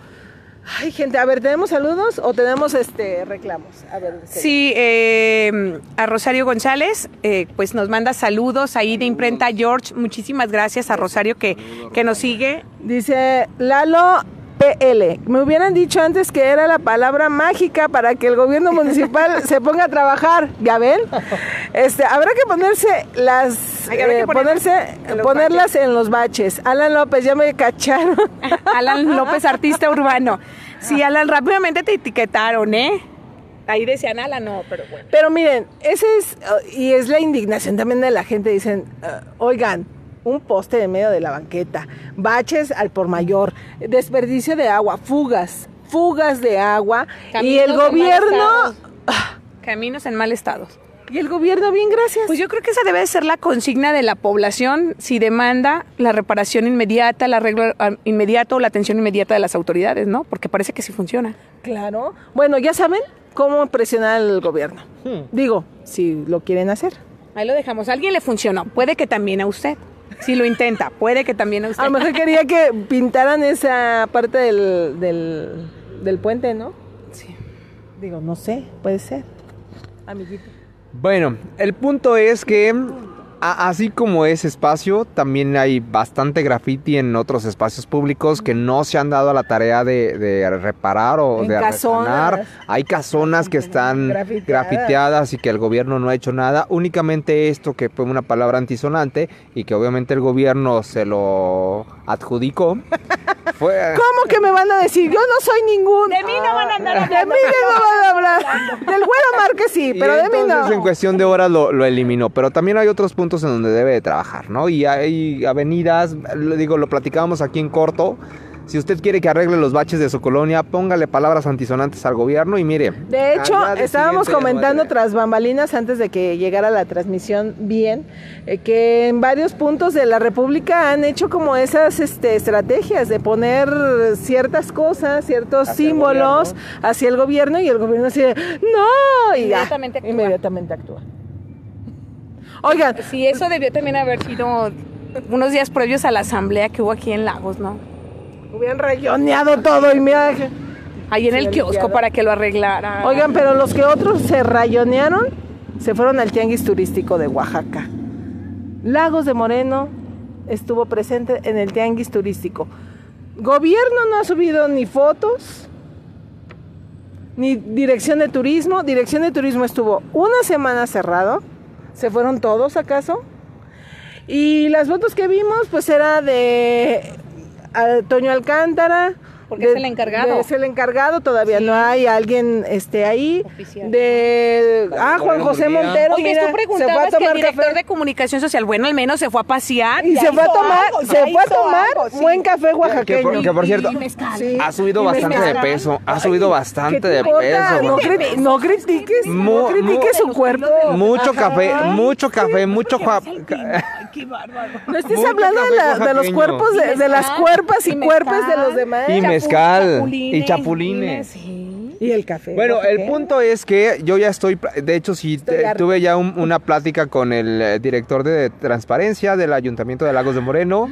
Ay, gente, a ver, ¿tenemos saludos o tenemos este reclamos? A ver. Sí, eh, a Rosario González, eh, pues nos manda saludos ahí de Imprenta George. Muchísimas gracias a Rosario que, que nos sigue. Dice Lalo PL. Me hubieran dicho antes que era la palabra mágica para que el gobierno municipal se ponga a trabajar. ¿Ya ven? Este, habrá que ponerse las Ay, habrá que eh, ponerlas ponerse en los ponerlas en los baches. Alan López, ya me cacharon. Alan López, artista urbano. Sí, Alan, rápidamente te etiquetaron, ¿eh? Ahí decían Alan, no, pero bueno. Pero miren, ese es, y es la indignación también de la gente, dicen, uh, oigan, un poste en medio de la banqueta, baches al por mayor, desperdicio de agua, fugas, fugas de agua, y el gobierno, estado. Caminos en mal estado. y el gobierno, bien, gracias. Pues yo creo que esa debe de ser la consigna de la población si demanda la reparación inmediata, el arreglo ah, inmediato o la atención inmediata de las autoridades, ¿no? Porque parece que sí funciona. claro. Bueno, ya saben cómo presionar al gobierno. Digo, si lo quieren hacer. Ahí lo dejamos. A alguien le funcionó. Puede que también a usted. Si lo intenta, puede que también a usted. A lo mejor quería que pintaran esa parte del, del, del puente, ¿no? Sí. Digo, no sé, puede ser. Amiguito. Bueno, el punto es que así como ese espacio, también hay bastante graffiti en otros espacios públicos que no se han dado a la tarea de, de reparar o En de resanar. Hay casonas que están Grafiteadas. grafiteadas y que el gobierno no ha hecho nada. Únicamente esto que fue una palabra antisonante y que obviamente el gobierno se lo adjudicó. fue, ¿Cómo que me van a decir? Yo no soy ningún. De mí no van a andar De mí no van a hablar. Del güero Márquez sí, Y pero de mí no. en cuestión de horas lo, lo eliminó, pero también hay otros puntos en donde debe de trabajar, ¿no? Y hay avenidas, lo digo, lo platicábamos aquí en corto, Si usted quiere que arregle los baches de su colonia, póngale palabras antisonantes al gobierno y mire. De hecho, estábamos no comentando tras bambalinas antes de que llegara la transmisión bien, eh, que en varios puntos de la República han hecho como esas este, estrategias de poner ciertas cosas, ciertos Hacia el símbolos gobierno. hacia el gobierno y el gobierno así de, no, y ya, Inmediatamente actúa. inmediatamente actúa. Oigan, Sí, eso debió también haber sido unos días previos a la asamblea que hubo aquí en Lagos, ¿no? hubieran rayoneado todo y mira... Ahí en el kiosco limpiado. para que lo arreglara. Oigan, pero los que otros se rayonearon se fueron al tianguis turístico de Oaxaca. Lagos de Moreno estuvo presente en el tianguis turístico. Gobierno no ha subido ni fotos, ni dirección de turismo. Dirección de turismo estuvo una semana cerrado. ¿Se fueron todos acaso? Y las fotos que vimos, pues era de a Toño Alcántara. Porque de- es el encargado. de- Es el encargado, todavía no hay alguien este, ahí. Oficial. De. Ah, Juan José. Montero. Oye, mira, tú se fue a preguntabas que el tomar director café. de comunicación social, bueno, al menos se fue a pasear. Y se fue a tomar, algo, se fue a tomar algo, sí. buen café oaxaqueño. que por cierto, Y mezcal. Sí. ha subido Y bastante de peso. Ha subido ¿Qué bastante te de peso. No, porque- cri- no critiques, Mu- no critiques su cuerpo. Mucho Ajá. café, mucho café, mucho Qué bárbaro. No estés hablando de, café la- de los cuerpos, de, de las cuerpas y, cuerpes de los demás. Y mezcal, chapulines, y chapulines. Sí. Y el café. Bueno, el punto es que yo ya estoy, de hecho sí, tuve ya un- una plática con el eh, director de transparencia del Ayuntamiento de Lagos de Moreno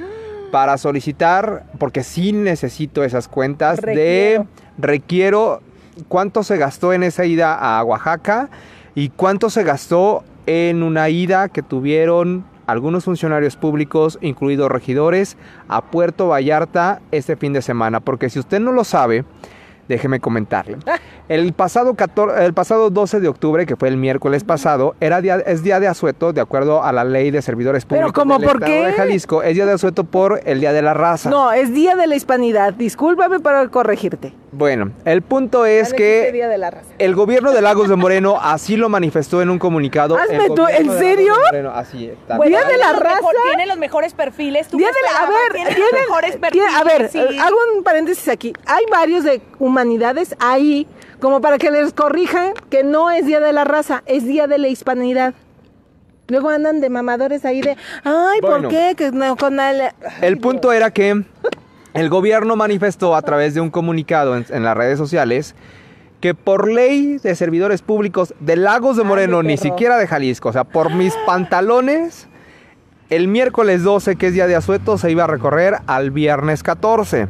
para solicitar, porque sí necesito esas cuentas Requiero. de, requiero cuánto se gastó en esa ida a Oaxaca y cuánto se gastó en una ida que tuvieron algunos funcionarios públicos, incluidos regidores, a Puerto Vallarta este fin de semana. Porque si usted no lo sabe, déjeme comentarle. El pasado, 14 el pasado 12 de octubre, que fue el miércoles pasado, era día, es día de asueto de acuerdo a la ley de servidores Pero, públicos ¿cómo del por Estado qué? de Jalisco. Es día de asueto por el Día de la Raza. No, es Día de la Hispanidad. Discúlpame para corregirte. Bueno, el punto es que Día de la Raza. el gobierno de Lagos de Moreno así lo manifestó en un comunicado. Hazme tú, ¿en de Lagos de serio? Moreno, así es. Día de la Tiene los raza. mejor- Tiene los mejores perfiles. ¿tú Día de la- a ver, Tiene los mejores tiene- perfiles. a ver, sí. hago un paréntesis aquí. Hay varios de humanidades ahí, como para que les corrijan que no es Día de la Raza, es Día de la Hispanidad. Luego andan de mamadores ahí de, ay, ¿por Bueno. qué? Que no, con el... El punto era que el gobierno manifestó a través de un comunicado en, en las redes sociales que por ley de servidores públicos de Lagos de Ay, Moreno, ni siquiera de Jalisco, o sea, por mis pantalones, el miércoles 12, que es día de asueto, se iba a recorrer al viernes 14.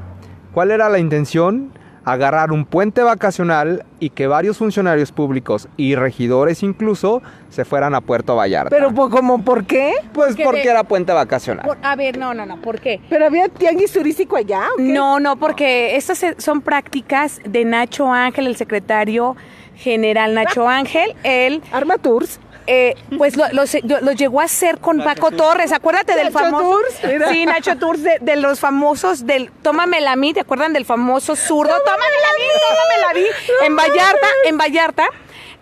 ¿Cuál era la intención? Agarrar un puente vacacional y que varios funcionarios públicos y regidores incluso se fueran a Puerto Vallarta. Pero po- como, ¿por qué? pues porque porque de- era puente vacacional. Por- a ver, no, no, no. ¿Por qué? ¿Pero había tianguis turístico allá o qué? No, no, porque estas son prácticas de Nacho Ángel, el secretario general Nacho Ángel. Él, Arma Tours. Eh, pues, lo, lo llegó a hacer con Paco Torres. Acuérdate del Nacho famoso. Tours, mira. Sí, Nacho Tours, de, de los famosos del Tómamela a mí. ¿Te acuerdan del famoso zurdo? Tómamela a mí, tómamela a mí. En Vallarta, en Vallarta.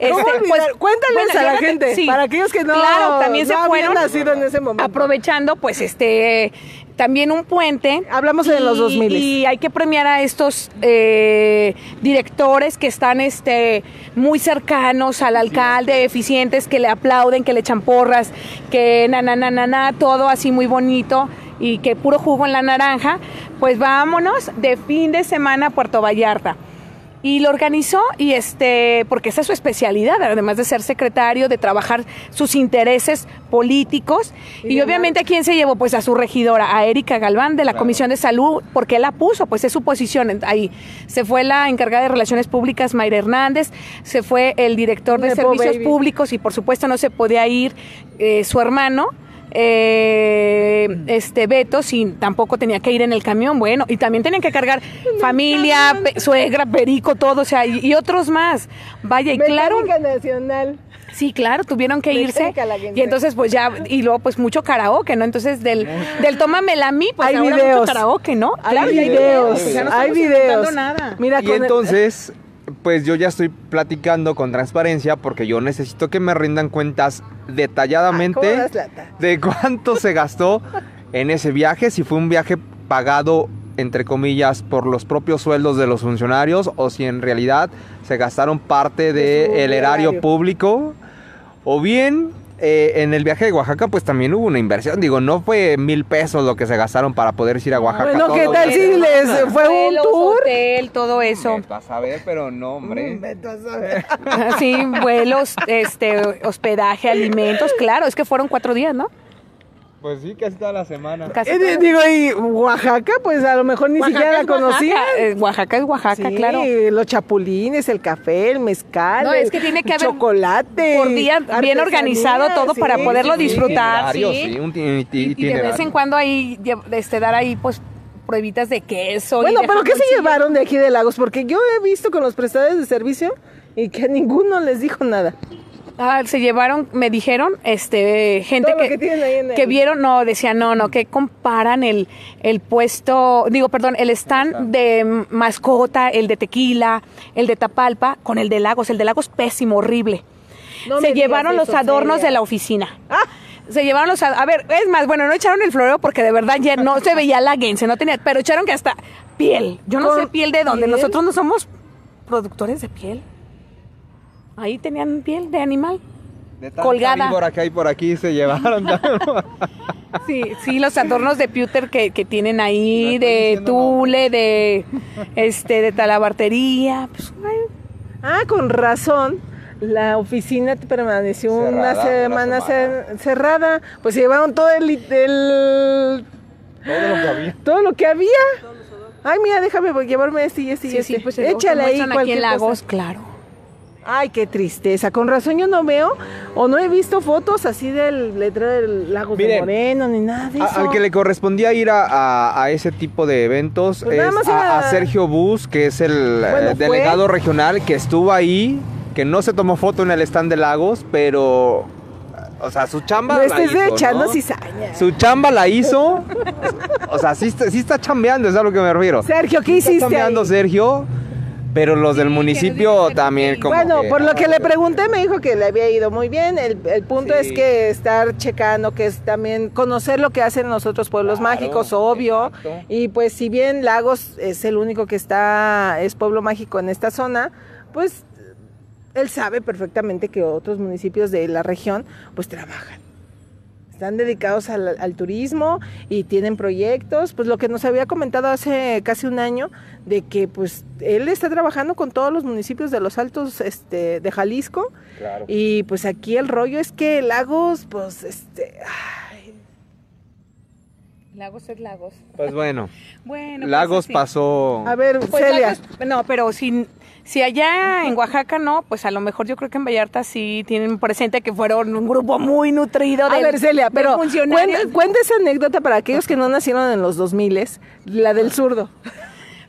¿Cómo este, olvidar? Cuéntales bueno, a la gente, sí. para aquellos que no, Claro, también se no fueron nacido en ese momento. aprovechando pues este también un puente. Hablamos de los 2000. y hay que premiar a estos eh, directores que están este muy cercanos al alcalde eficientes que le aplauden que le echan porras que na na na na na todo así muy bonito y que puro jugo en la naranja. Pues vámonos de fin de semana a Puerto Vallarta y lo organizó y este, porque esa es su especialidad, además de ser secretario, de trabajar sus intereses políticos. Y obviamente a quién se llevó, pues a su regidora, a Erika Galván de la Comisión de Salud, porque la puso, pues es su posición ahí. Se fue la encargada de Relaciones Públicas, Mayra Hernández, se fue el director de Servicios baby. Públicos y por supuesto no se podía ir eh, su hermano. Eh, este Beto sin tampoco tenía que ir en el camión bueno y también tenían que cargar familia pe- suegra perico todo o sea y, y otros más vaya y claro Nacional. sí claro tuvieron que irse y entonces pues ya y luego pues mucho karaoke no entonces del del tómamela a mí pues hay ahora videos. mucho karaoke no Hay Claro, videos. pues ya no hay videos. nada Mira, Y con el- entonces, pues yo ya estoy platicando con transparencia porque yo necesito que me rindan cuentas Ah, ¿cómo detalladamente de cuánto se gastó en ese viaje, si fue un viaje pagado entre comillas, por los propios sueldos de los funcionarios o si en realidad se gastaron parte del erario. público o bien eh, en el viaje de Oaxaca pues también hubo una inversión, digo, no fue mil pesos lo que se gastaron para poder ir a Oaxaca. Bueno, todos ¿qué tal si les fue un tour? hotel, todo eso. Vete a saber, pero no, hombre. Sí, vuelos, este, hospedaje, alimentos, claro, es que fueron cuatro días, ¿no? Pues sí, casi toda la semana. Casi Eh, digo, y Oaxaca, pues a lo mejor ni Oaxaca siquiera la Oaxaca, conocía. eh, Oaxaca es Oaxaca, Sí, claro. los chapulines, el café, el mezcal. No, es el que tiene que haber chocolate. por día bien organizado todo para poderlo disfrutar. Itinerario, sí. sí, un Y, y de vez en cuando ahí este, dar ahí pues pruebitas de queso. y Bueno, de pero ¿qué se llevaron de aquí de Lagos? Porque yo he visto con los prestadores de servicio y que ninguno les dijo nada. Ah, se llevaron, me dijeron, este, gente que, que tienen ahí en el- que vieron, no, decían, no, no, que comparan el, el puesto, digo, perdón, el stand de mascota, el de tequila, el de Tapalpa, con el de Lagos. El de Lagos pésimo, horrible. No se llevaron los adornos de la oficina. Ah. Se llevaron los a ver, es más, bueno, no echaron el floreo porque de verdad ya no se veía la guense, no tenía, pero echaron que hasta piel. Yo no ¿Con sé piel de dónde, piel? nosotros no somos productores de piel. Ahí tenían piel de animal. De tanta colgada. víbora que hay por aquí se llevaron. Sí, sí, los adornos de pewter que, que tienen ahí, de tule, de este, de talabartería. Pues, ay, Ah, con razón. La oficina permaneció una semana, una semana. cer- cerrada. Pues se llevaron todo el, el- Todo lo que había. todo lo que había. Ay, mira, déjame llevarme este y este y sí, este. sí, pues Échale ahí muestran aquí cualquier en Lagos, cosa. claro. Ay, qué tristeza. Con razón yo no veo o no he visto fotos así del letrero del Lago de Moreno ni nada de A- eso. al que le correspondía ir a, a- a ese tipo de eventos Pues es a, era- a Sergio Bus, que es el Bueno, eh, fue. delegado regional que estuvo ahí, que no se tomó foto en el stand de Lagos, pero, o sea, su chamba No la estés hizo, echando ¿no? cizaña. Su chamba la hizo, o sea, sí, está- sí está chambeando, es a lo que me refiero. Sergio, ¿qué Sí está hiciste chambeando ahí? Sergio, pero los del Sí, municipio también como Bueno, que- por lo que le pregunté me dijo que le había ido muy bien. El, el punto Sí. es que estar checando, que es también conocer lo que hacen los otros pueblos Claro, mágicos, obvio. exacto. Y pues si bien Lagos es el único que está, es pueblo mágico en esta zona, pues él sabe perfectamente que otros municipios de la región pues trabajan. Están dedicados al, al turismo y tienen proyectos, pues lo que nos había comentado hace casi un año, de que pues él está trabajando con todos los municipios de los altos este, de Jalisco Claro. y pues aquí el rollo es que Lagos, pues este, ay, Lagos es Lagos. Pues bueno, Bueno, pues Lagos pasó... a ver, Pues Celia, Lagos- no, pero si, si allá en Oaxaca no, pues a lo mejor yo creo que en Vallarta sí tienen presente que fueron un grupo muy nutrido de a ver Celia, pero cuenta esa anécdota para aquellos que no nacieron en los 2000 la del zurdo.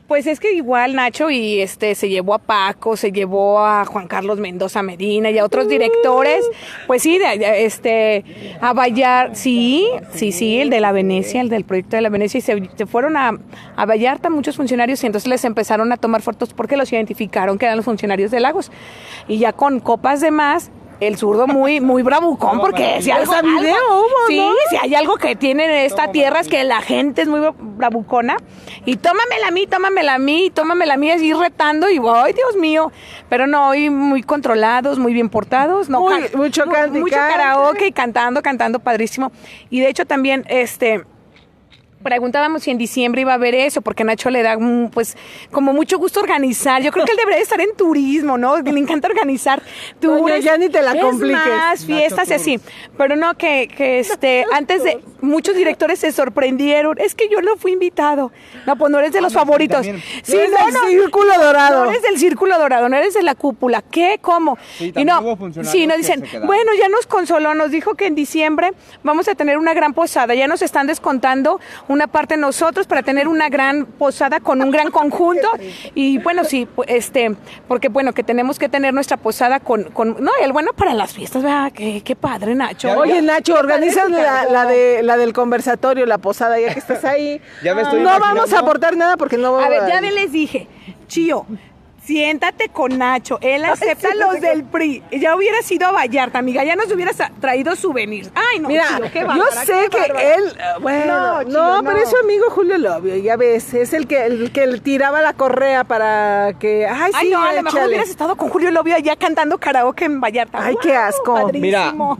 Pues es que igual Nacho y este se llevó a Paco, se llevó a Juan Carlos Mendoza Medina y a otros directores, pues sí, de, este a Vallarta, sí, sí, sí, el de la Venecia, el del proyecto de la Venecia y se, se fueron a, a Vallarta muchos funcionarios y entonces les empezaron a tomar fotos porque los identificaron que eran los funcionarios de Lagos. Y ya con copas de más el zurdo muy muy bravucón porque si algo, video algo- hubo, sí, ¿no? si hay algo que tiene esta tierra es que la gente es muy bravucona y tómamela a mí, tómamela a mí, tómamela a mí, así retando y ay Dios mío, pero no, hoy muy controlados, muy bien portados, no, Muy- mucho mu- cante y mucho karaoke y cantando, cantando padrísimo. Y de hecho también este preguntábamos si en diciembre iba a haber eso, porque Nacho le da mm, pues como mucho gusto organizar. Yo creo que él debería estar en turismo, ¿no? Le encanta organizar tours. ya ni te la Es compliques. más, fiestas y así. Pero no que, que este, antes de muchos directores se sorprendieron. Es que yo no fui invitado. No, pues no eres de los Ah, no, sí, favoritos. también. Sí, No eres del círculo dorado. No eres del círculo dorado, no eres de la cúpula. ¿Qué? ¿Cómo? Sí, y no, hubo sí, nos dicen, bueno, ya nos consoló, nos dijo que en diciembre vamos a tener una gran posada. Ya nos están descontando una parte nosotros para tener una gran posada con un gran conjunto. y bueno, sí, pu- este, porque bueno, que tenemos que tener nuestra posada con, con no, el bueno para las fiestas, ¿verdad? Qué, qué padre, Nacho. Ya, Oye, Nacho, organiza padre, la, de, la del conversatorio, la posada, ya que estás ahí. Ya me estoy no vamos a aportar nada porque no A ver, ya les dije, Chío, Siéntate con Nacho. Él acepta sí, los sí. del PRI. Ya hubiera sido a Vallarta, amiga. Ya nos hubieras traído souvenirs. Ay, no, Mira, qué yo sé qué que él, eh, bueno, No, no, pero es su amigo Julio Lobio, ya ves, es el que el que le tiraba la correa para que, ay, sí, Ay, no, a lo mejor hubieras estado con Julio Lobio allá cantando karaoke en Vallarta. Ay, qué asco. padrísimo.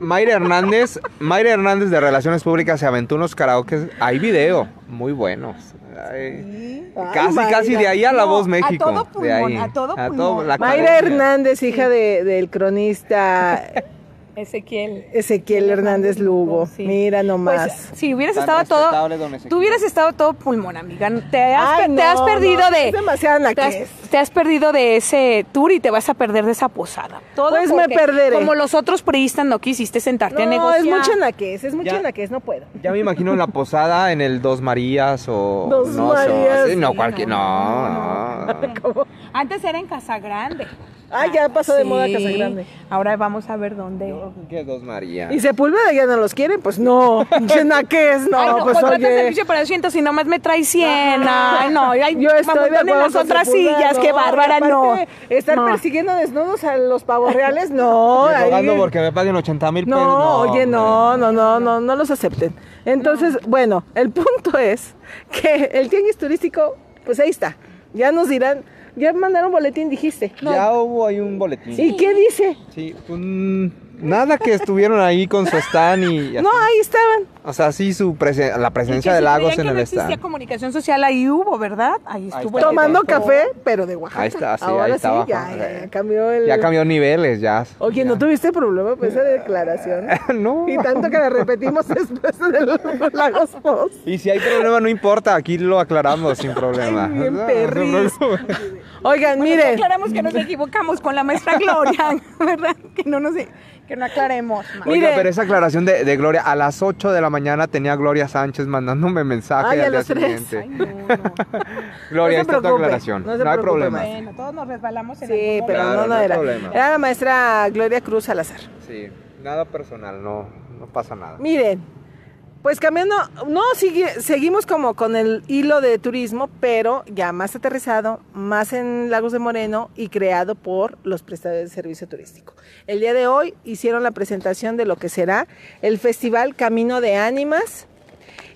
Mayra Hernández, Mayra Hernández de Relaciones Públicas se aventó unos karaokes. Hay video, muy buenos. Ay, Ay, casi, Mayra. casi de ahí a La No, Voz a México. todo de pulmón, ahí. a todo pulmón. la Mayra. Hernández, hija de, del cronista Ezequiel. Ezequiel Hernández Lugo. Sí. Mira nomás. Pues, si hubieras Tan estado todo. Tú huvieras estado todo pulmón, amiga. Te has, Ay, no, perdido no, de. es demasiado te, has, naquez. te has perdido de ese tour y te vas a perder de esa posada. Todo Pues me perderé. Como los otros priistas no quisiste sentarte a no, negociar. es mucha naquez, es mucha Ya. naquez, no puedo. Ya me imagino en la posada en el Dos Marías o. Dos no, Marías. sí, no, cualquier. no, No, no. ¿Cómo? Antes era en Casa Grande. Ah, ya pasó de moda. Casa Grande. Ahora vamos a ver dónde. ¿Qué Dos Marías? ¿Y Sepúlveda ya no los quieren? Pues no. Naquez, no, Ay, no, pues oye. servicio para asientos y nomás me trae 100. Ay, no. Ay, Yo estoy de en las con otras Sepúlveda, sillas. no, Qué bárbara, no. Estar No. persiguiendo desnudos a los pavos reales, no. Ahí- porque me paguen 80 mil pesos. No, oye, no, no, no, no, no los acepten. Entonces, bueno, el punto es que el tianguis turístico, pues ahí está. Ya nos dirán, ya mandaron boletín, dijiste. Ya hubo ahí un boletín. ¿Y qué dice? Sí, un- nada que estuvieron ahí con su stand y. No, ahí estaban. O sea, sí, su presen- la presencia de Lagos en el no existía stand. comunicación social, ahí hubo, ¿verdad? Ahí estuvo. Tomando café, pero de Oaxaca. Ahí está, sí, Ahora ahí está abajo. ya, ya, cambió el... Ya cambió niveles, ya. Oye, ¿no tuviste problema con esa declaración? no. Y tanto que la repetimos después de los Lagos Post. Y si hay problema, no importa, aquí lo aclaramos sin problema. Ay, bien No, no, perris. Oigan, Bueno, miren. aclaramos que nos equivocamos con la maestra Gloria, ¿verdad? Que no nos que no aclaremos. ma. Oiga, Mire. pero esa aclaración de, de Gloria, a las 8 de la mañana tenía Gloria Sánchez mandándome mensaje Ay, al día siguiente. Ay, no, no. Gloria, No esta es tu aclaración. no hay problema. Bueno, todos nos resbalamos en Sí, algún pero Claro, no, no no hay era. problema. Era la maestra Gloria Cruz Salazar. Sí, nada personal, no, no pasa nada. Miren, pues cambiando, no, sigue, seguimos como con el hilo de turismo, pero ya más aterrizado, más en Lagos de Moreno y creado por los prestadores de servicio turístico. El día de hoy hicieron la presentación de lo que será el Festival Camino de Ánimas.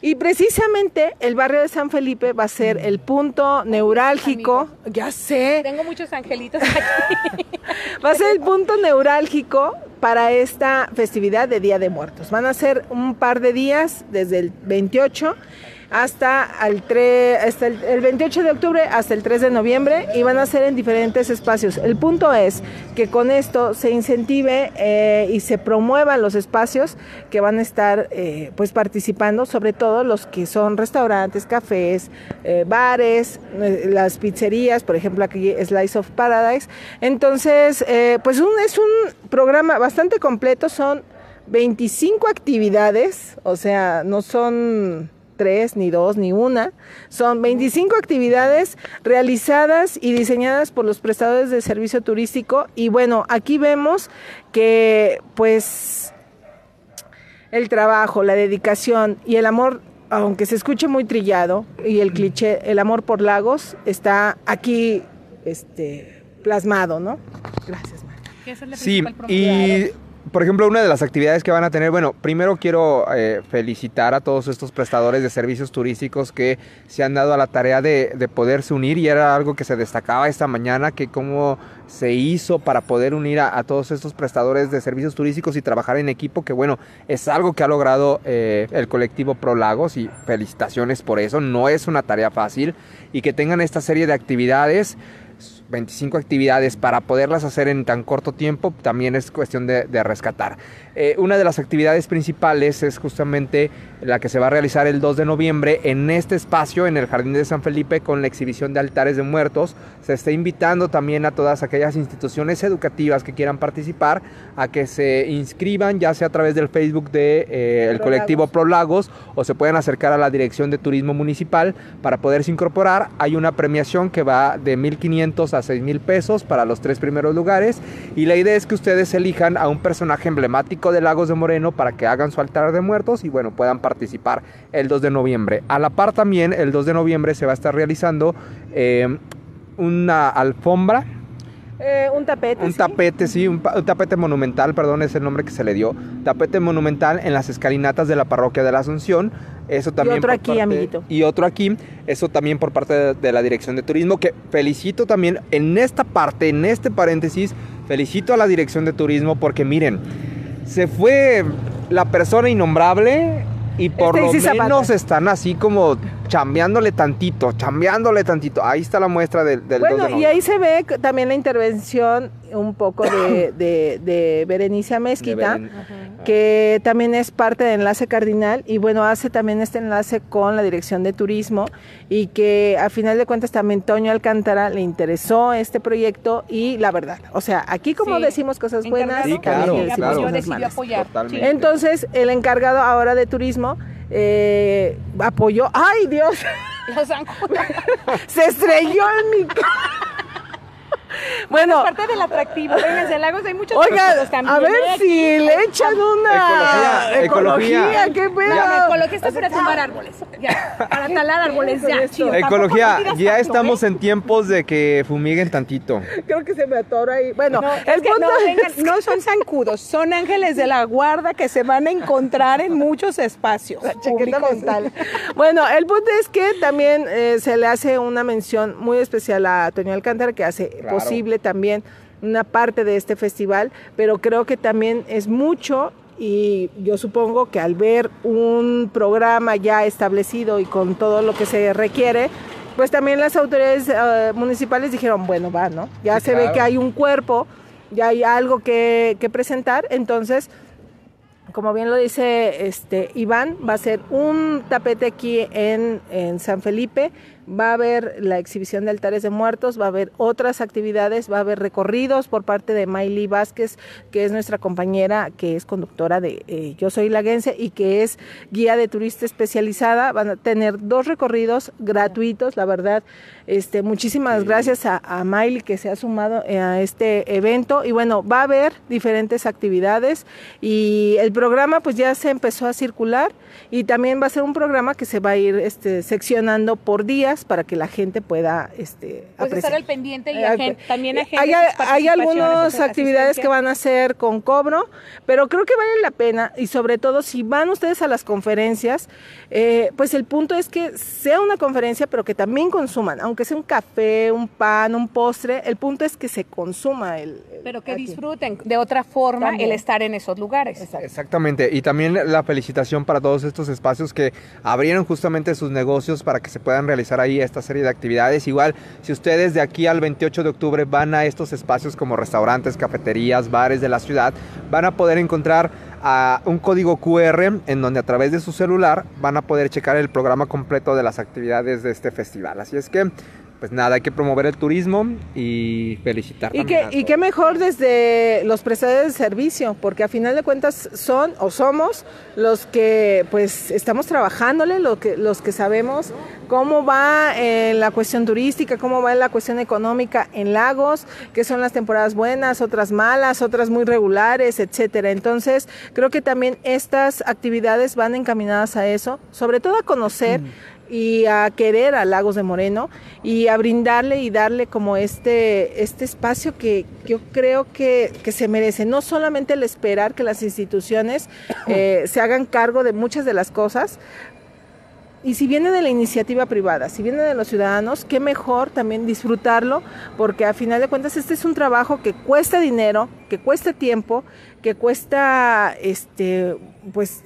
Y precisamente el barrio de San Felipe va a ser el punto neurálgico, ya sé, Tengo muchos angelitos aquí. Va a ser el punto neurálgico para esta festividad de Día de Muertos. Van a ser un par de días, desde el 28 hasta, el, tre- hasta el, el 28 de octubre hasta el 3 de noviembre y van a ser en diferentes espacios. El punto es que con esto se incentive eh, y se promuevan los espacios que van a estar eh, pues participando, sobre todo los que son restaurantes, cafés, eh, bares, eh, las pizzerías, por ejemplo aquí Slice of Paradise. Entonces, pues un, es un programa bastante completo, son 25 actividades, o sea, no son tres, ni dos, ni una. Son 25 actividades realizadas y diseñadas por los prestadores de servicio turístico. Y bueno, aquí vemos que pues el trabajo, la dedicación y el amor, aunque se escuche muy trillado, y el cliché, el amor por lagos, está aquí este, plasmado, ¿no? Gracias, Marta. Sí, y por ejemplo, una de las actividades que van a tener, bueno, primero quiero eh, felicitar a todos estos prestadores de servicios turísticos que se han dado a la tarea de, de poderse unir y era algo que se destacaba esta mañana, que cómo se hizo para poder unir a, todos estos prestadores de servicios turísticos y trabajar en equipo, que bueno, es algo que ha logrado eh, el colectivo Pro Lagos y felicitaciones por eso, no es una tarea fácil y que tengan esta serie de actividades 25 actividades para poderlas hacer en tan corto tiempo también es cuestión de, de rescatar. Eh, una de las actividades principales es justamente la que se va a realizar el 2 de noviembre en este espacio, en el Jardín de San Felipe, con la exhibición de altares de muertos. Se está invitando también a todas aquellas instituciones educativas que quieran participar a que se inscriban, ya sea a través del Facebook del de, eh, colectivo Pro Lagos o se pueden acercar a la Dirección de Turismo Municipal para poderse incorporar. Hay una premiación que va de 1.500 a 6 mil pesos para los tres primeros lugares y la idea es que ustedes elijan a un personaje emblemático de Lagos de Moreno para que hagan su altar de muertos y bueno puedan participar el 2 de noviembre. A la par también el 2 de noviembre se va a estar realizando eh, una alfombra eh, un tapete. Un tapete, sí, un, tapete monumental, perdón, es el nombre que se le dio. Tapete monumental en las escalinatas de la parroquia de la Asunción. Eso también. Y otro aquí, amiguito. Y otro aquí, eso también por parte de, la Dirección de Turismo, que felicito también en esta parte, en este paréntesis, felicito a la Dirección de Turismo porque miren, se fue la persona innombrable y por lo menos están así como chambeándole tantito, chambeándole tantito. Ahí está la muestra del, del Bueno, y ahí se ve también la intervención un poco de, de, de Berenice Mezquita, que también es parte de Enlace Cardinal y bueno, hace también este enlace con la Dirección de Turismo y que a final de cuentas también Toño Alcántara le interesó este proyecto y la verdad, o sea, aquí como decimos cosas buenas, sí, claro, Entonces, el encargado ahora de turismo eh, apoyó. ¡Ay, Dios! Se estrelló en mi bueno, es parte del atractivo. Venga, en Lagos hay muchos Oiga, también. A ver si le echan una ecología. Ecología, qué pedo. Ecología está para tumbar árboles. Ya, para talar árboles, ya, chido. Ecología, ya estamos en tiempos de que fumiguen tantito. Creo que se me atora ahí. Bueno, no, el que no, vengan, no son zancudos, son ángeles de la guarda que se van a encontrar en muchos espacios. mental. Bueno, el punto es que también eh, se le hace una mención muy especial a Toño Alcántara que hace posible también una parte de este festival, pero creo que también es mucho y yo supongo que al ver un programa ya establecido y con todo lo que se requiere, pues también las autoridades eh, municipales dijeron, bueno, va, ¿no? Ya se ve que hay un cuerpo, ya hay algo que, que presentar, entonces como bien lo dice este Iván, va a ser un tapete aquí en, en San Felipe va a haber la exhibición de altares de muertos, va a haber otras actividades, va a haber recorridos por parte de Maily Vázquez, que es nuestra compañera, que es conductora de eh, Yo Soy Laguense y que es guía de turista especializada. Van a tener dos recorridos gratuitos, la verdad. Este, muchísimas gracias a, a Miley que se ha sumado eh, a este evento. Y bueno, va a haber diferentes actividades y el programa pues ya se empezó a circular y también va a ser un programa que se va a ir este, seccionando por días para que la gente pueda este, pues estar al pendiente y eh, también hay, hay algunas actividades que van a hacer con cobro, pero creo que vale la pena y sobre todo si van ustedes a las conferencias, eh, pues el punto es que sea una conferencia, pero que también consuman, aunque sea un café, un pan, un postre, el punto es que se consuma el... pero que disfruten de otra forma el estar en esos lugares. Exactamente, y también la felicitación para todos estos espacios que abrieron justamente sus negocios para que se puedan realizar ahí esta serie de actividades. Igual, si ustedes de aquí al 28 de octubre van a estos espacios como restaurantes, cafeterías, bares de la ciudad, van a poder encontrar a un código QR en donde a través de su celular van a poder checar el programa completo de las actividades de este festival. Así es que pues nada, hay que promover el turismo y felicitar. Y, que, y qué mejor desde los prestadores de servicio, porque a final de cuentas son o somos los que pues estamos trabajándole, lo que, los que sabemos cómo va en la cuestión turística, cómo va en la cuestión económica en Lagos, qué son las temporadas buenas, otras malas, otras muy regulares, etcétera. Entonces, creo que también estas actividades van encaminadas a eso, sobre todo a conocer. Mm y a querer a Lagos de Moreno y a brindarle y darle como este, este espacio que yo creo que, se merece. No solamente el esperar que las instituciones eh, se hagan cargo de muchas de las cosas, y si viene de la iniciativa privada, si viene de los ciudadanos, qué mejor también disfrutarlo, porque a final de cuentas este es un trabajo que cuesta dinero, que cuesta tiempo, que cuesta este pues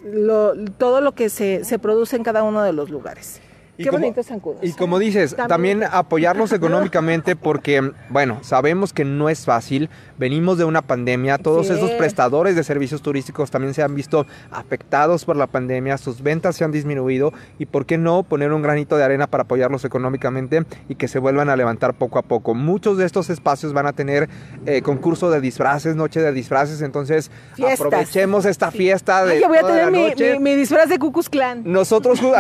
todo lo que se, se produce en cada uno de los lugares. Qué como, Y como dices, también, apoyarlos económicamente porque, bueno, sabemos que no es fácil, venimos de una pandemia, todos esos prestadores de servicios turísticos también se han visto afectados por la pandemia, sus ventas se han disminuido y por qué no poner un granito de arena para apoyarlos económicamente y que se vuelvan a levantar poco a poco. Muchos de estos espacios van a tener eh, concurso de disfraces, noche de disfraces, entonces aprovechemos esta fiesta de... Ay, yo voy a tener mi, mi, disfraz de Cucus Clan. Nosotros...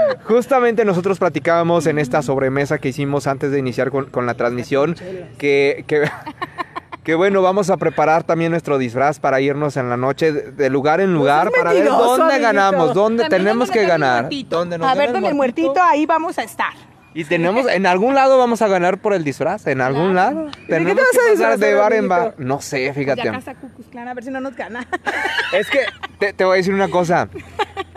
Justamente nosotros platicábamos en esta sobremesa que hicimos antes de iniciar con, la transmisión que, que, bueno, vamos a preparar también nuestro disfraz para irnos en la noche de, lugar en lugar para ver dónde ganamos, dónde tenemos que ganar. a ver, dónde el muertito, ahí vamos a estar. Y tenemos, en algún lado vamos a ganar por el disfraz, en algún lado. Tenemos qué te vas a disfrazar, de bar en bar. No sé, fíjate. Ya casa Cucus Clan, a ver si no nos gana. Es que te, te voy a decir una cosa.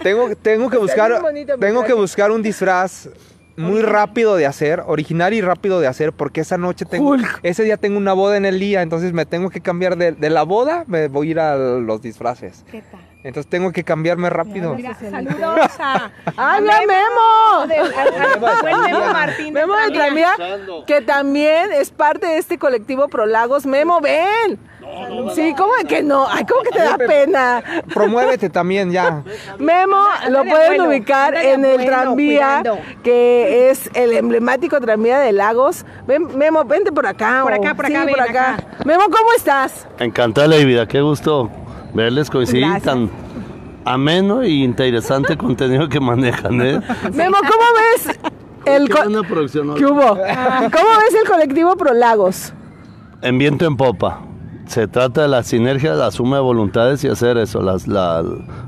Tengo, tengo que buscar, bonito tengo que buscar un disfraz muy rápido de hacer, original y rápido de hacer, porque esa noche tengo, Hulk. ese día tengo una boda en el día, entonces me tengo que cambiar de, de la boda, me voy a ir a los disfraces. ¿Qué tal? Entonces tengo que cambiarme rápido. Mira, saludos a. ¡Ah, a mira, Memo! de- a- a- buen Memo Martín. de Memo de Tramía. Tranvía, que también es parte de este colectivo Prolagos. Memo, ven. Sí, ¿cómo que no? Ay, ¿cómo que te da pena? Promuévete también ya. Memo lo de pueden ubicar en el tranvía, que es el emblemático tranvía de Lagos. Ven, Memo, vente por acá. Por acá, por acá, sí, ven por acá. acá. Memo, ¿cómo estás? Encantada la vida, qué gusto verles coincidir Gracias. tan ameno e interesante contenido que manejan, ¿eh? Memo, ¿cómo ves el Qué buena producción. ¿no? ¿Qué hubo? ¿Cómo ves el colectivo Prolagos? En viento en popa. Se trata de la sinergia, la suma de voluntades y hacer eso, las, la,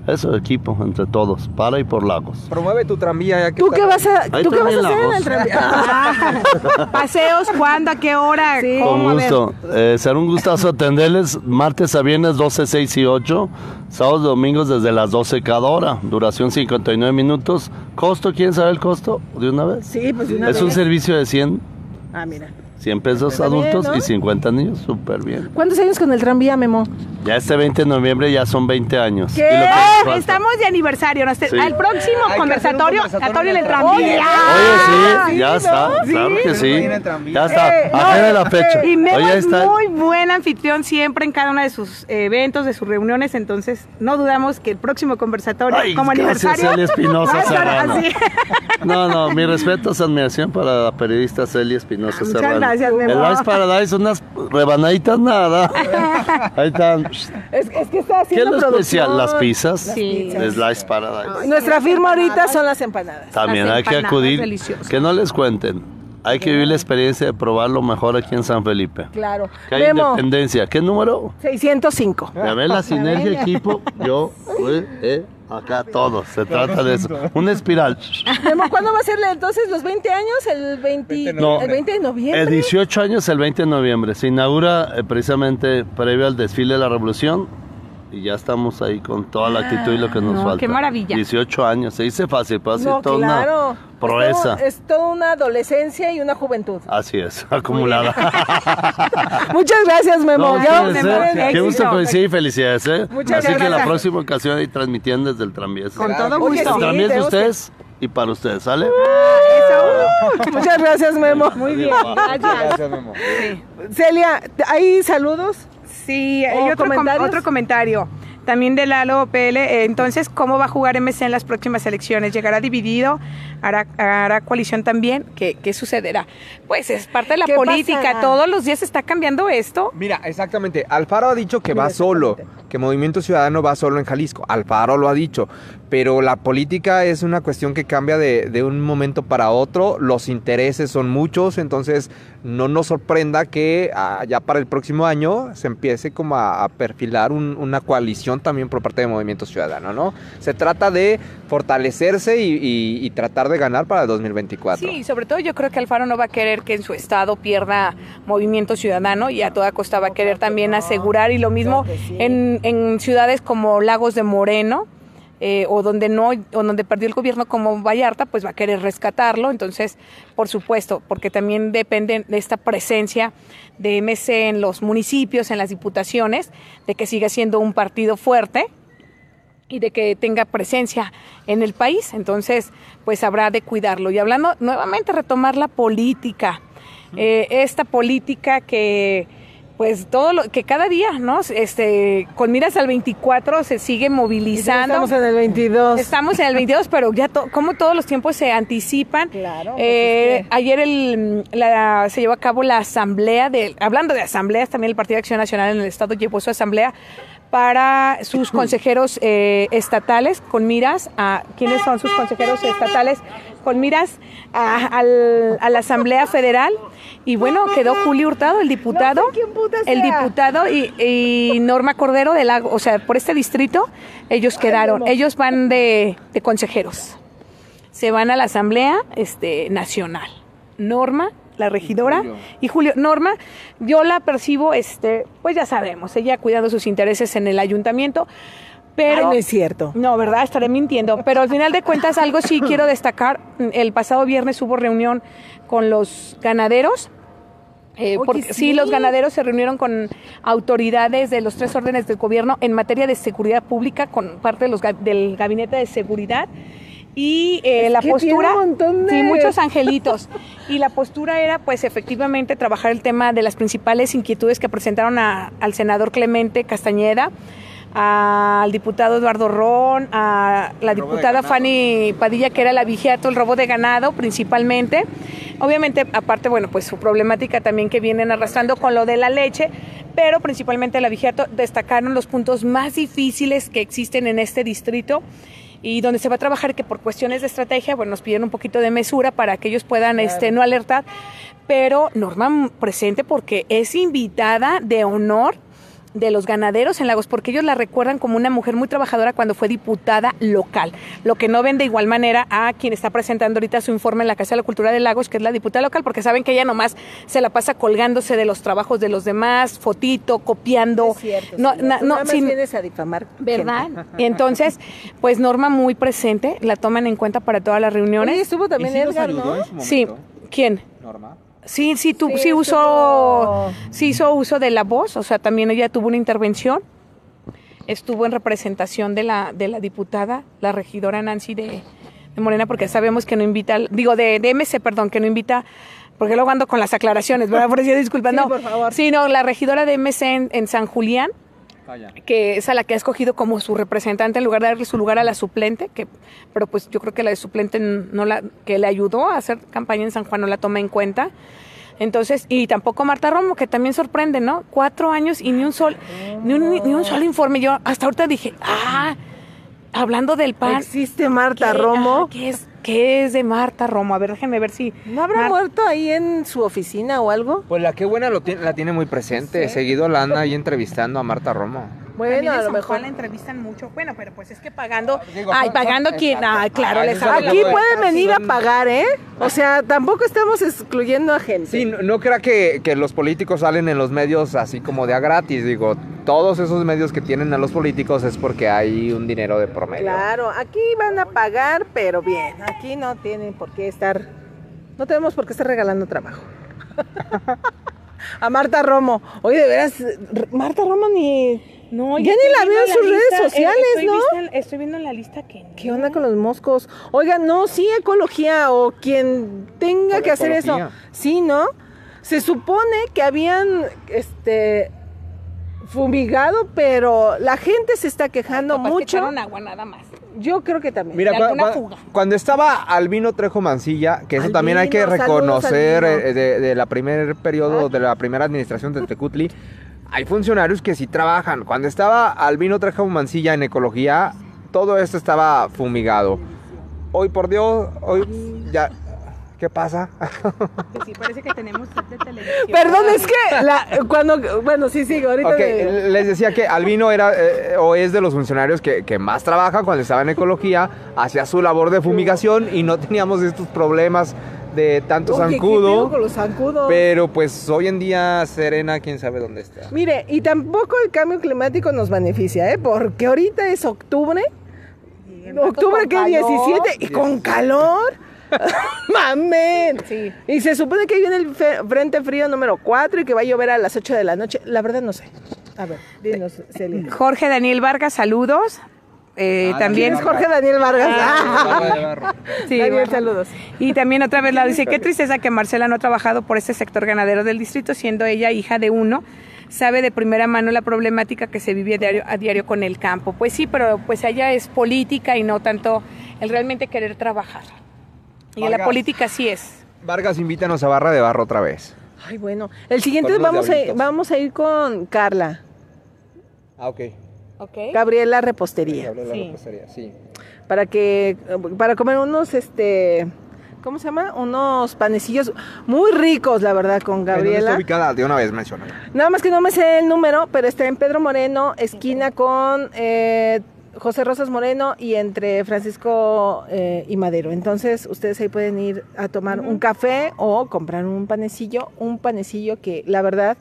eso, equipo entre todos, para y por lagos. Promueve tu tranvía ya que ¿Tú qué vas a, ¿tú qué vas a hacer en el tranvía? Paseos, ¿cuándo? ¿A qué hora? Sí. ¿Cómo? Con gusto. Eh, será un gustazo atenderles martes a viernes 12, 6 y 8. Sábados y domingos desde las 12 cada hora. Duración 59 minutos. ¿Costo? ¿Quién sabe el costo? ¿De una vez? Sí, pues de una es un vez. servicio de 100, Ah, mira. 100 pesos bien, adultos ¿no? y 50 niños. Súper bien. ¿Cuántos años con el tranvía, Memo? Ya este 20 de noviembre ya son 20 años. ¿Qué? Y lo que nos falta. Estamos de aniversario. ¿no? Sí. Al próximo Hay conversatorio, conversatorio en el tranvía. Oye, sí, sí, ya ¿no? está, Sí. claro que sí. Ya está, Eh, no, la fecha. Y Memo Oye, es está. muy buen anfitrión siempre en cada uno de sus eventos, de sus reuniones, entonces no dudamos que el próximo conversatorio, Ay, como gracias, aniversario, Celia Espinosa Serrano. así. No, no, mi respeto, es admiración para la periodista Celia Espinosa Muchas Serrano. Gracias, Memo. El Vice Paradise, unas rebanaditas nada. Ahí están. Es, es que está ¿Qué es haciendo lo especial? Las pizzas. Sí. De Slice Paradise. Nuestra firma ahorita son las empanadas. También Las hay que acudir. deliciosas. Que no les cuenten. Hay que vivir la experiencia de probar lo mejor aquí en San Felipe. Claro. Que hay Memo, independencia. ¿Qué número? 605. Ya ves la sinergia equipo, yo, eh, eh, acá todos, se trata de eso. Una espiral. ¿cuándo va a ser entonces los 20 años? El 20, No. el 20 de noviembre. El 18 años, el 20 de noviembre, se inaugura eh, precisamente previo al desfile de la revolución y ya estamos ahí con toda la actitud y lo que nos No, falta. qué maravilla. 18 años, se dice fácil, pero así No, toda claro. una proeza. Es, todo- es toda una adolescencia y una juventud. Así es, acumulada. Muchas gracias, Memo. No, ¿eh? ver el Qué gusto coincidir y felicidades, ¿eh? Muchas Así que la próxima ocasión ahí transmitiendo desde el tranvía. Con todo Oye, gusto. sí, El tranvía de ustedes y para ustedes, ¿sale? Muchas gracias, Memo. Muy bien. Gracias, Memo. Celia, ¿hay saludos? Sí, ¿O hay otro, com- otro comentario. También de Lalo PL. eh, Entonces, ¿cómo va a jugar MC en las próximas elecciones? ¿Llegará dividido? ¿Hará, hará coalición también? ¿Qué, ¿Qué sucederá? Pues es parte de la ¿Qué política. pasará? Todos los días está cambiando esto. Mira, exactamente. Alfaro ha dicho que Mira, va solo, que Movimiento Ciudadano va solo en Jalisco. Alfaro lo ha dicho. Pero la política es una cuestión que cambia de, de un momento para otro. Los intereses son muchos, entonces no nos sorprenda que ah, ya para el próximo año se empiece como a, a perfilar un- una coalición también por parte de Movimiento Ciudadano, ¿no? Se trata de fortalecerse y, y- y tratar de ganar para el 2024. Sí, sobre todo yo creo que Alfaro no va a querer que en su estado pierda movimiento ciudadano y a toda costa va a querer también asegurar y lo mismo en ciudades como Lagos de Moreno. Eh, o donde no o donde perdió el gobierno como Vallarta pues va a querer rescatarlo entonces por supuesto porque también depende de esta presencia de MC en los municipios en las diputaciones de que siga siendo un partido fuerte y de que tenga presencia en el país. Entonces, pues habrá de cuidarlo. Y hablando nuevamente, retomar la política. Eh, esta política que, pues todo lo que cada día, ¿no? Este, con miras al 24 se sigue movilizando. Estamos en el 22. Estamos en el 22, pero ya to- como todos los tiempos se anticipan. Claro, pues Eh, es que- Ayer el, la- se llevó a cabo la asamblea de, hablando de asambleas, también el Partido de Acción Nacional en el Estado llevó su asamblea para sus consejeros eh, estatales con miras a quiénes son sus consejeros estatales con miras a, al- a la Asamblea Federal y bueno quedó Julio Hurtado el diputado No sé quién puta el sea. diputado y, y Norma Cordero del lago o sea por este distrito ellos quedaron ellos van de, de consejeros se van a la Asamblea este, Nacional. Norma, la regidora, y Julio. Norma, yo la percibo, este, pues ya sabemos, ella cuidando sus intereses en el ayuntamiento, pero... Ay, no es cierto. No, ¿verdad? Estaré mintiendo. Pero al final de cuentas, algo sí quiero destacar. El pasado viernes hubo reunión con los ganaderos. Eh, porque, sí. sí. los ganaderos se reunieron con autoridades de los tres órdenes del gobierno en materia de seguridad pública, con parte de los, del gabinete de seguridad. Y eh, la postura, tiene un montón de- sí, muchos angelitos. Y la postura era, pues, efectivamente, trabajar el tema de las principales inquietudes que presentaron a- al senador Clemente Castañeda, al diputado Eduardo Ron, a la diputada. Fanny Padilla, que era la vigiato, el robo de ganado principalmente. Obviamente, aparte, bueno, pues su problemática también que vienen arrastrando con lo de la leche, pero principalmente la vigiato destacaron los puntos más difíciles que existen en este distrito y donde se va a trabajar que por cuestiones de estrategia, bueno, nos piden un poquito de mesura para que ellos puedan este no alertar, pero Norma presente porque es invitada de honor de los ganaderos en Lagos, porque ellos la recuerdan como una mujer muy trabajadora cuando fue diputada local. Lo que no ven de igual manera a quien está presentando ahorita su informe en la Casa de la Cultura de Lagos, que es la diputada local, porque saben que ella nomás se la pasa colgándose de los trabajos de los demás, fotito, copiando. Es cierto. no, no, nada más sin- vienes a difamar. ¿Verdad? gente. Y entonces, pues Norma muy presente, la toman en cuenta para todas las reuniones. Oye, estuvo también ¿Y sí nos Edgar, ¿no? sí, ¿quién? Norma. Sí, sí, tu, Sí, sí, usó, sí hizo uso de la voz, o sea, también ella tuvo una intervención. Estuvo en representación de la, de la diputada, la regidora Nancy de, de Morena, porque sabemos que no invita, digo, de, de MC, perdón, que no invita, porque luego ando con las aclaraciones, ¿verdad? Por eso disculpa, Sí, no. por favor. Sí, no, la regidora de MC en, en San Julián. Que es a la que ha escogido como su representante en lugar de darle su lugar a la suplente, que pero pues yo creo que la de suplente no la que le ayudó a hacer campaña en San Juan no la toma en cuenta. Entonces, y tampoco Marta Romo, que también sorprende, ¿no? Cuatro años y ni un sol, ni un, ni un solo informe. Yo hasta ahorita dije, ah, hablando del pan. Existe Marta ¿qué- Romo. ah, ¿qué, es, ¿Qué es de Marta Romo? A ver, déjenme ver si. ¿No habrá Mar- muerto ahí en su oficina o algo? Pues la que buena lo tiene, la tiene muy presente. Seguido la anda ahí entrevistando a Marta Romo. Bueno, También a lo mejor. La entrevistan mucho. Bueno, pero pues es que pagando. Digo, ay, pagando son- quién. exacto. Ah, claro, Ah, les Aquí pueden venir a pagar, ¿eh? O sea, tampoco estamos excluyendo a gente. Sí, no, no crea que, que los políticos salen en los medios así como de a gratis. Digo, todos esos medios que tienen a los políticos es porque hay un dinero de promedio. Claro, aquí van a pagar, pero bien. Aquí no tienen por qué estar. No tenemos por qué estar regalando trabajo. a Marta Romo. Oye, de veras, Marta Romo ni. No, Ya ni la veo en sus redes eh, sociales, estoy ¿no? vista- estoy viendo en la lista que. no. ¿Qué onda con los moscos? Oigan, no, sí, ecología o quien tenga que hacer eso. Sí, ¿no? Se supone que habían, este, fumigado, pero la gente se está quejando mucho. agua nada más. Yo creo que también. Mira, cuando estaba Albino Trejo Mancilla, que eso también hay que saludos, reconocer eh, de, de la primer periodo, de la primera administración de Tecutli, hay funcionarios que sí trabajan. Cuando estaba Albino Trejo Mancilla en ecología, todo esto estaba fumigado. Hoy por Dios, hoy ya... ¿Qué pasa? Sí, parece que tenemos de televisión. Perdón, es que la, cuando, bueno, sí, sí, ahorita. Ok, me- les decía que Albino era eh, o es de los funcionarios que, que más trabaja cuando estaba en ecología, hacía su labor de fumigación y no teníamos estos problemas de tanto Oye, ¿qué pedo zancudo. con los zancudos? Pero pues hoy en día Serena, quién sabe dónde está. Mire, y tampoco el cambio climático nos beneficia, ¿eh? Porque ahorita es octubre, octubre que 17 y con calor. Mamen. Sí. Y se supone que viene el frente frío número 4 y que va a llover a las 8 de la noche. La verdad no sé. A ver, dinos, Celia. Jorge Daniel Vargas, saludos. Eh, Ah, también. ¿Quién es Jorge Daniel Vargas? Ah, Sí, Daniel, bueno. saludos. Y también otra vez la dice, qué tristeza que Marcela no ha trabajado por este sector ganadero del distrito, siendo ella hija de uno, sabe de primera mano la problemática que se vive a diario, a diario con el campo. Pues sí, pero pues ella es política y no tanto el realmente querer trabajar. Y en la Vargas. política sí es. Vargas, invítanos a Barra de Barro otra vez. Ay, bueno. El siguiente vamos a, vamos a ir con Carla. Ah, ok. ¿Ok? Gabriela Repostería. Sí. sí. para que para comer unos este ¿cómo se llama? unos panecillos muy ricos la verdad con ¿Dónde está Gabriela ubicada? De una vez mencionada. nada más que no me sé el número pero está en Pedro Moreno esquina con eh, José Rosas Moreno y entre Francisco eh, y Madero. Entonces, ustedes ahí pueden ir a tomar un café o comprar un panecillo, un panecillo que la verdad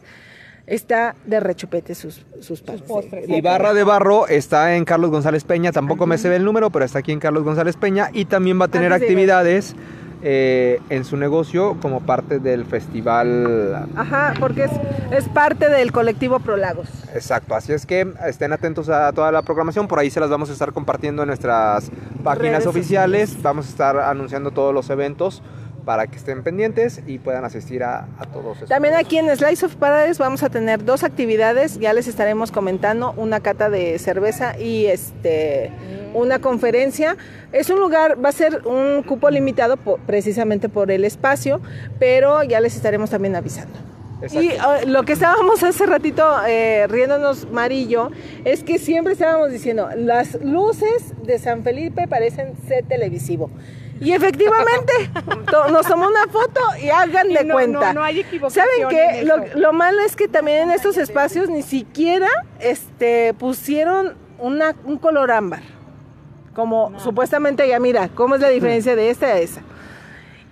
está de rechupete sus, sus, postres. Y Barra de Barro está en Carlos González Peña, tampoco me se ve el número, pero está aquí en Carlos González Peña y también va a tener actividades eh, en su negocio como parte del festival. Ajá, porque es, es parte del colectivo Prolagos. Exacto, así es que estén atentos a toda la programación, por ahí se las vamos a estar compartiendo en nuestras páginas Redes oficiales, vamos a estar anunciando todos los eventos para que estén pendientes y puedan asistir a, a todos estos. También aquí en Slice of Paradise vamos a tener dos actividades, ya les estaremos comentando, una cata de cerveza y este una conferencia. Es un lugar, va a ser un cupo limitado po- precisamente por el espacio, pero ya les estaremos también avisando. Exacto. Y uh, lo que estábamos hace ratito eh, riéndonos, Marillo, es que siempre estábamos diciendo, las luces de San Felipe parecen set televisivo. Y efectivamente, nos tomó una foto y hagan de no, cuenta. no, no hay equivocación ¿Saben qué? en Lo, eso. lo malo es que también en estos espacios ni siquiera este, pusieron una, un color ámbar. Como supuestamente ya mira, ¿cómo es la diferencia de esta a esa?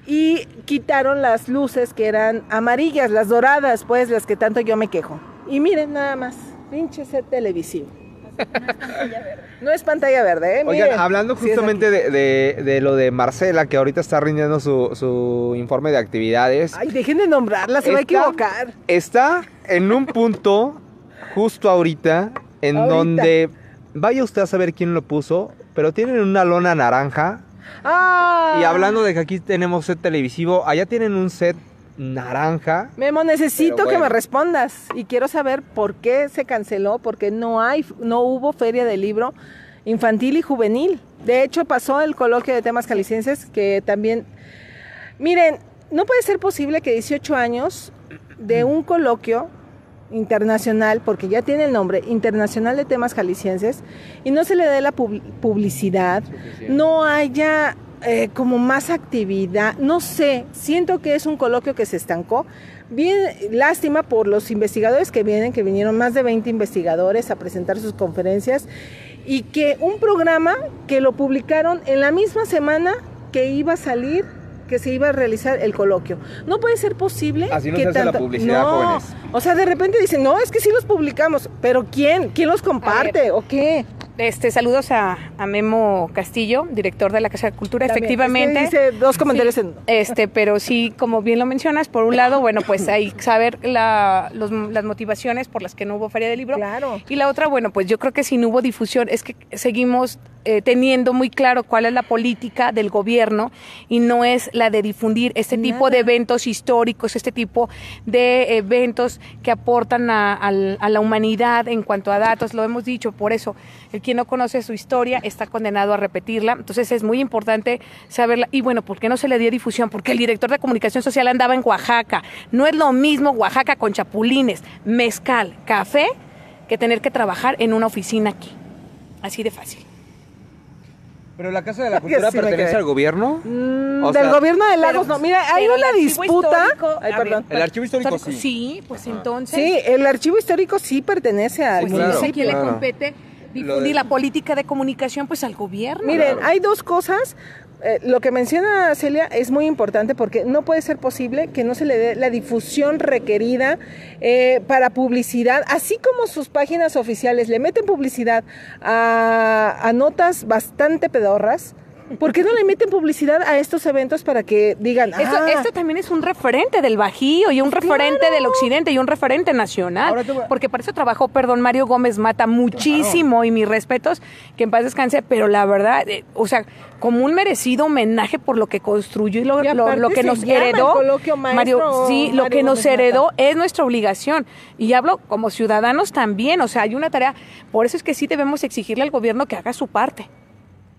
Y quitaron las luces que eran amarillas, las doradas, pues las que tanto yo me quejo. Y miren nada más, pinche set televisivo. No es pantalla verde, ¿eh? Oigan, Miren, hablando sí es justamente aquí. de, de- de lo de Marcela, que ahorita está rindiendo su, su informe de actividades, Ay, dejen de nombrarla, se va a equivocar. está en un punto justo ahorita en Ahorita. donde vaya usted a saber quién lo puso, pero tienen una lona naranja Ah. y hablando de que aquí tenemos set televisivo, allá tienen un set naranja. Memo, necesito que me respondas y quiero saber por qué se canceló, porque no hay, no hubo feria de libro infantil y juvenil. De hecho, pasó el coloquio de temas calicienses que también, miren, no puede ser posible que 18 años de un coloquio internacional, porque ya tiene el nombre, Internacional de Temas Jaliscienses, y no se le dé la pub- publicidad, no haya eh, como más actividad, no sé, siento que es un coloquio que se estancó. Bien, lástima por los investigadores que vienen, que vinieron más de 20 investigadores a presentar sus conferencias, y que un programa que lo publicaron en la misma semana que iba a salir que se iba a realizar el coloquio. No puede ser posible Así no que se hace la publicidad, no. jóvenes. O sea, de repente dicen, no, es que sí los publicamos, pero ¿quién? ¿Quién los comparte o qué? Este, saludos a, a Memo Castillo, director de la Casa de Cultura. También, Efectivamente. es que dos comentarios Sí, en- Este, pero sí, como bien lo mencionas, por un lado, bueno, pues hay que saber la, los- las motivaciones por las que no hubo feria de libro. Claro. Y la otra, bueno, pues yo creo que si no hubo difusión, es que seguimos eh, teniendo muy claro cuál es la política del gobierno y no es la de difundir este tipo de eventos históricos, este tipo de eventos que aportan a, a la humanidad en cuanto a datos, lo hemos dicho, por eso el quien no conoce su historia está condenado a repetirla, entonces es muy importante saberla. Y bueno, ¿por qué no se le dio difusión? Porque el director de comunicación social andaba en Oaxaca, no es lo mismo Oaxaca con chapulines, mezcal, café, que tener que trabajar en una oficina aquí, así de fácil. Pero la Casa de la Cultura sí pertenece al gobierno. Mm, del sea, gobierno de pero- Lagos, no. Mira, hay una disputa. Ay, a perdón. ver, El archivo histórico sí. Sí, pues entonces. Sí, el archivo histórico sí pertenece al pues claro, no sé a quién claro. le compete difundir de- la política de comunicación, pues al gobierno. Miren, Claro. hay dos cosas. Eh, lo que menciona Celia es muy importante porque no puede ser posible que no se le dé la difusión requerida eh, para publicidad, así como sus páginas oficiales le meten publicidad a, a notas bastante pedorras. ¿Por qué no le meten publicidad a estos eventos para que digan, Esto, ah, esto también es un referente del Bajío y un referente del Occidente y un referente nacional. Voy Porque para eso trabajó, perdón, Mario Gómez Mata muchísimo y mis respetos, que en paz descanse, pero la verdad, eh, o sea, como un merecido homenaje por lo que construyó y lo, Y lo- aparte lo que nos heredó. maestro sí, lo Mario que nos Gómez Mata. heredó es nuestra obligación. Y hablo como ciudadanos también, o sea, hay una tarea. Por eso es que sí debemos exigirle al gobierno que haga su parte.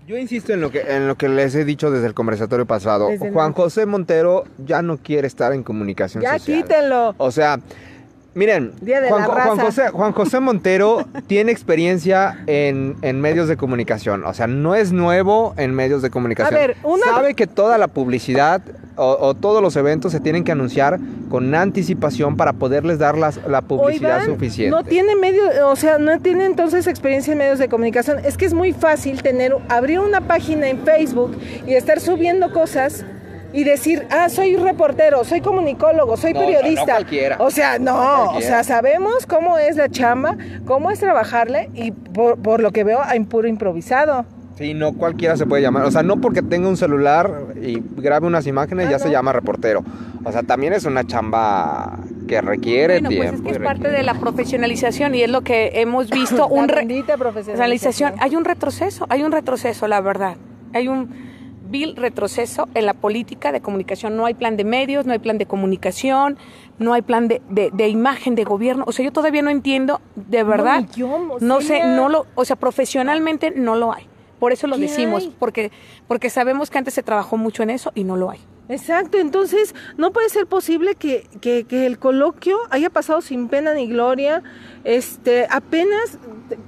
Yo insisto en lo que en lo que les he dicho desde el conversatorio pasado. Desde el- Juan José Montero ya no quiere estar en comunicación ya social. quítenlo. O sea, Miren, Juan. José, Juan José Montero tiene experiencia en, en medios de comunicación. O sea, no es nuevo en medios de comunicación. A ver, una- Sabe que toda la publicidad o, o todos los eventos se tienen que anunciar con anticipación para poderles dar las- la publicidad Oigan, suficiente. No tiene medio, o sea, no tiene entonces experiencia en medios de comunicación. Es que es muy fácil tener, abrir una página en Facebook y estar subiendo cosas y decir, ah, soy reportero, soy comunicólogo, soy No, o sea, periodista. no cualquiera. O sea, no, No o sea, sabemos cómo es la chamba, cómo es trabajarle y por, por lo que veo hay puro improvisado. Sí, no cualquiera se puede llamar. O sea, no porque tenga un celular y grabe unas imágenes Ah, ya no. se llama reportero. O sea, también es una chamba que requiere Bueno, pues tiempo. es que es parte requiere- de la profesionalización y es lo que hemos visto, un re- profesionalización. Hay un retroceso, hay un retroceso, la verdad. Hay un vil retroceso en la política de comunicación. No hay plan de medios, no hay plan de comunicación, no hay plan de, de- de imagen de gobierno. O sea, yo todavía no entiendo, de verdad. ni yo, no sé, no lo, o sea, profesionalmente no lo hay. Por eso lo ¿Qué decimos, hay? porque, porque sabemos que antes se trabajó mucho en eso y no lo hay. Exacto, entonces no puede ser posible que, que- que el coloquio haya pasado sin pena ni gloria. Este, apenas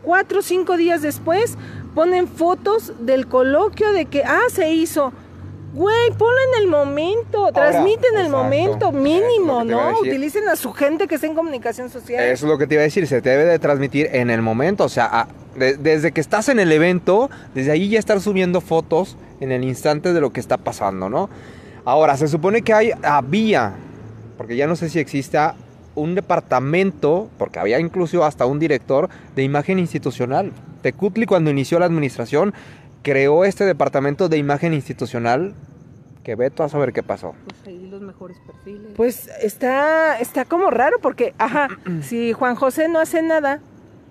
cuatro o cinco días después ponen fotos del coloquio de que, ah, se hizo. Güey, ponlo en el momento, transmite en el exacto. momento, mínimo, te a ¿no? Utilicen a su gente que está en comunicación social. Eso es lo que te iba a decir, se debe de transmitir en el momento, o sea, a- de- desde que estás en el evento, desde ahí ya estar subiendo fotos en el instante de lo que está pasando, ¿no? Ahora, se supone que hay, había, porque ya no sé si exista un departamento, porque había incluso hasta un director de imagen institucional. Tecutli cuando inició la administración creó este departamento de imagen institucional, que veto a saber qué pasó. Pues ahí los mejores perfiles. Pues está, está como raro porque, ajá, si Juan José no hace nada,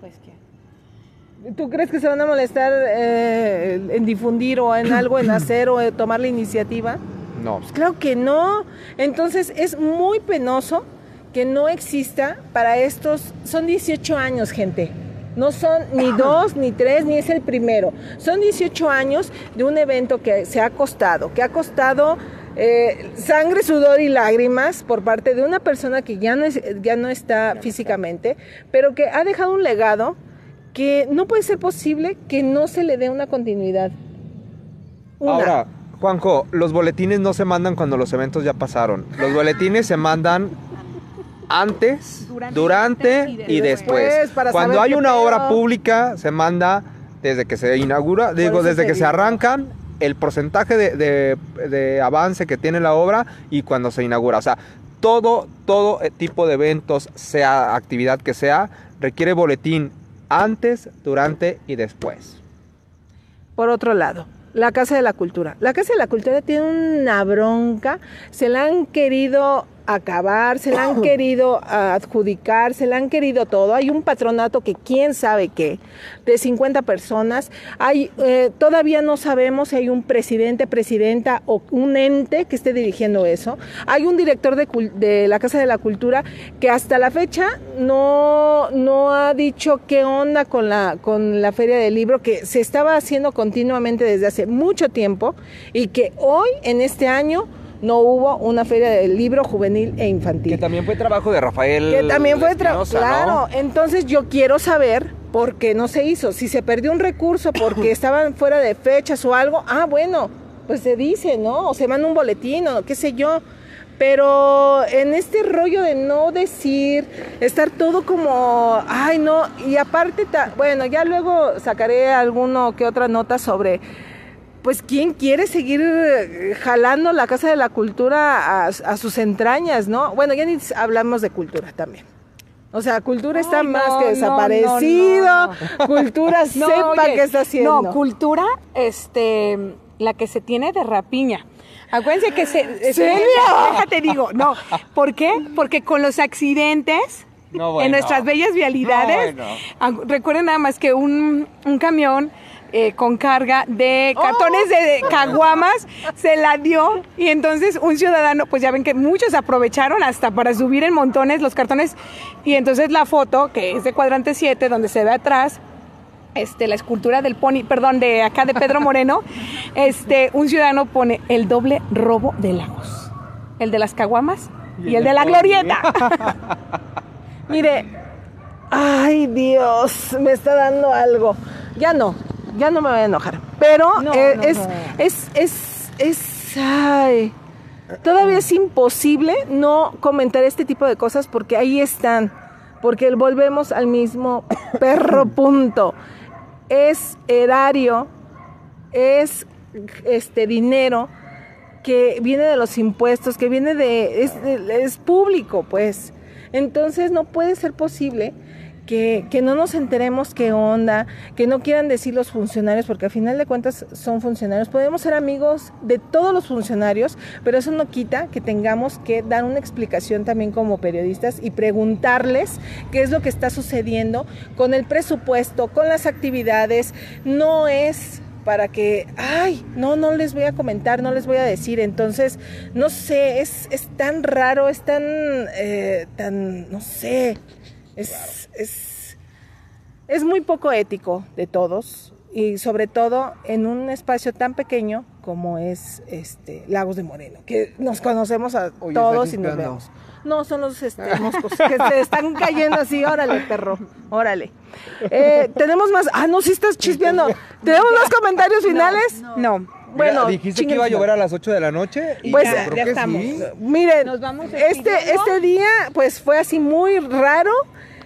Pues, ¿qué? ¿Tú crees que se van a molestar eh, en difundir o en algo, en hacer o en tomar la iniciativa? No, Pues claro que no. Entonces es muy penoso que no exista para estos, son 18 años, gente. No son ni dos, ni tres, ni es el primero. Son 18 años de un evento que se ha costado, que ha costado eh, sangre, sudor y lágrimas por parte de una persona que ya no, es- ya no está físicamente, pero que ha dejado un legado que no puede ser posible que no se le dé una continuidad. Una. Ahora, Juanjo, los boletines no se mandan cuando los eventos ya pasaron. Los boletines se mandan antes, durante, Durante y y después. después, para Cuando hay una pedo. obra pública, se manda desde que se inaugura, digo, desde que se arrancan, el porcentaje de, de- de avance que tiene la obra y cuando se inaugura. O sea, todo, todo eh, tipo de eventos, sea actividad que sea, requiere boletín antes, durante y después. Por otro lado, la Casa de la Cultura. La Casa de la Cultura tiene una bronca, se la han querido acabar, se la han querido adjudicar, se la han querido todo. Hay un patronato que quién sabe qué, de 50 personas. Hay, eh, todavía no sabemos si hay un presidente, presidenta o un ente que esté dirigiendo eso. Hay un director de, de la Casa de la Cultura que hasta la fecha no, no ha dicho qué onda con la, con la Feria del Libro, que se estaba haciendo continuamente desde hace mucho tiempo y que hoy, en este año, no hubo una Feria del Libro juvenil e infantil. Que también fue trabajo de Rafael. Que también fue tra- Espinosa, ¿no? claro. Entonces yo quiero saber por qué no se hizo. Si se perdió un recurso porque estaban fuera de fechas o algo, ah, bueno, pues se dice, ¿no? O se manda un boletín o qué sé yo. Pero en este rollo de no decir, estar todo como, ay, no, y aparte, ta- bueno, ya luego sacaré alguno que otra nota sobre pues quién quiere seguir eh, jalando la Casa de la Cultura a, a sus entrañas, ¿no? Bueno, ya ni hablamos de cultura también. O sea, cultura está Ay, más no, que desaparecido. no, no, Cultura No, sepa oye, qué está haciendo. No, cultura, este, la que se tiene de rapiña. Acuérdense que se... ¿Serio? Déjate digo, no. ¿Por qué? Porque con los accidentes... No, bueno. En nuestras bellas vialidades, No, bueno. recuerden nada más que un, un camión eh, con carga de cartones de caguamas se la dio y entonces un ciudadano, pues ya ven que muchos aprovecharon hasta para subir en montones los cartones y entonces la foto, que es de cuadrante 7, donde se ve atrás, este, la escultura del pony, perdón, de acá de Pedro Moreno, este, un ciudadano pone el doble robo de lagos. El de las caguamas y, el de la glorieta. Mire, ay Dios, me está dando algo. Ya no, ya no me voy a enojar. Pero No, eh, no, es, no. es, es, es, ay, todavía es imposible no comentar este tipo de cosas porque ahí están. Porque volvemos al mismo perro punto. Es erario, es este dinero que viene de los impuestos, que viene de es, es público, pues. Entonces no puede ser posible que, no nos enteremos qué onda, que no quieran decir los funcionarios, porque a final de cuentas son funcionarios. Podemos ser amigos de todos los funcionarios, pero eso no quita que tengamos que dar una explicación también como periodistas y preguntarles qué es lo que está sucediendo con el presupuesto, con las actividades. No es para que, ay, no, no les voy a comentar, no les voy a decir. Entonces, no sé, es, es tan raro, es tan, eh, tan, no sé, es, es, es muy poco ético de todos y sobre todo en un espacio tan pequeño como es este Lagos de Moreno, que nos conocemos a Oye, todos y nos vemos. No, son los este, moscos que se están cayendo así. Órale, perro. Órale. Eh, tenemos más. Ah, no, sí estás chispeando. ¿Tenemos más comentarios finales? No. Bueno, Mira, dijiste que iba a llover a las 8 de la noche y Pues, ya- creo ya que estamos. sí. Miren, Nos vamos este, este día, pues fue así muy raro.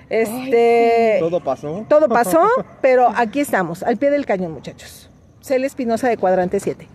Este. Todo pasó. Todo pasó, pero aquí estamos, al pie del cañón, muchachos. Cel Espinosa de Cuadrante 7.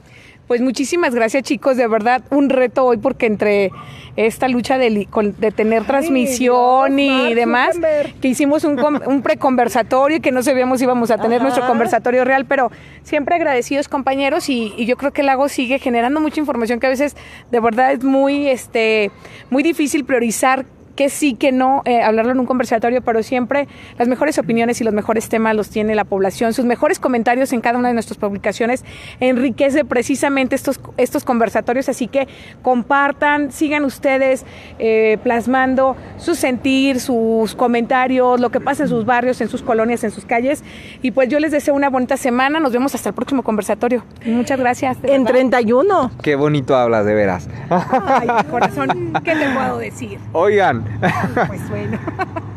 Pues muchísimas gracias chicos, de verdad un reto hoy porque entre esta lucha de, de tener transmisión Dios, y demás, Zuckerberg. que hicimos un, un preconversatorio y que no sabíamos si íbamos a tener Ajá. nuestro conversatorio real, pero siempre agradecidos compañeros y, y yo creo que el lago sigue generando mucha información que a veces de verdad es muy, este, muy difícil priorizar que sí, que no, eh, hablarlo en un conversatorio, pero siempre las mejores opiniones y los mejores temas los tiene la población. Sus mejores comentarios en cada una de nuestras publicaciones enriquece precisamente estos, estos conversatorios, así que compartan, sigan ustedes eh, plasmando su sentir, sus comentarios, lo que pasa en sus barrios, en sus colonias, en sus calles. Y pues yo les deseo una bonita semana, nos vemos hasta el próximo conversatorio. Muchas gracias. En verdad. 31. Qué bonito hablas, de veras. Ay, corazón, ¿qué te puedo decir? Oigan, Pues bueno.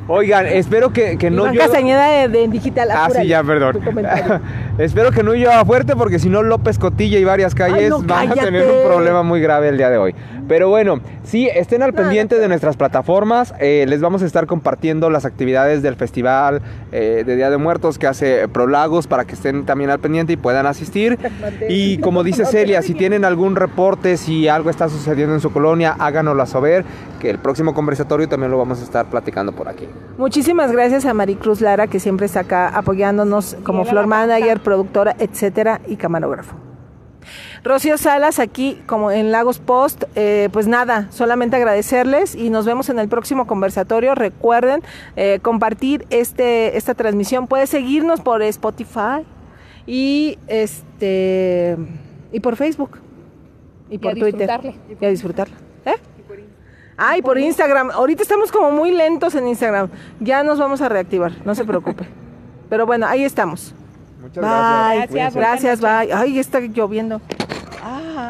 Oigan, espero que, que no Iván llueva- Castañeda de, de Digital. Ah, sí, ya, perdón. Espero que no llueva fuerte porque si no López Cotilla y varias calles no, van a tener un problema muy grave el día de hoy. Pero bueno, sí, estén al No, pendiente no, de nuestras plataformas. eh, les vamos a estar compartiendo las actividades del festival eh, de Día de Muertos que hace Prolagos para que estén también al pendiente y puedan asistir. Y como dice Celia, si tienen algún reporte, si algo está sucediendo en su colonia, háganoslo saber, que el próximo conversatorio también lo vamos a estar platicando por aquí. Muchísimas gracias a Maricruz Lara, que siempre está acá apoyándonos como a floor manager, productora, etcétera, y camarógrafo. Rocío Salas aquí como en Lagos Post, eh, pues nada, solamente agradecerles y nos vemos en el próximo conversatorio. Recuerden eh, compartir este, esta transmisión. Puedes seguirnos por Spotify y este y por Facebook y por a Twitter disfrutarle. y a disfrutarla. ¿Eh? Ah, y por Instagram. Ahorita estamos como muy lentos en Instagram. Ya nos vamos a reactivar, no se preocupe. Pero bueno, ahí estamos. Muchas Bye. gracias. Gracias. Gracias, bye. Ay, está lloviendo.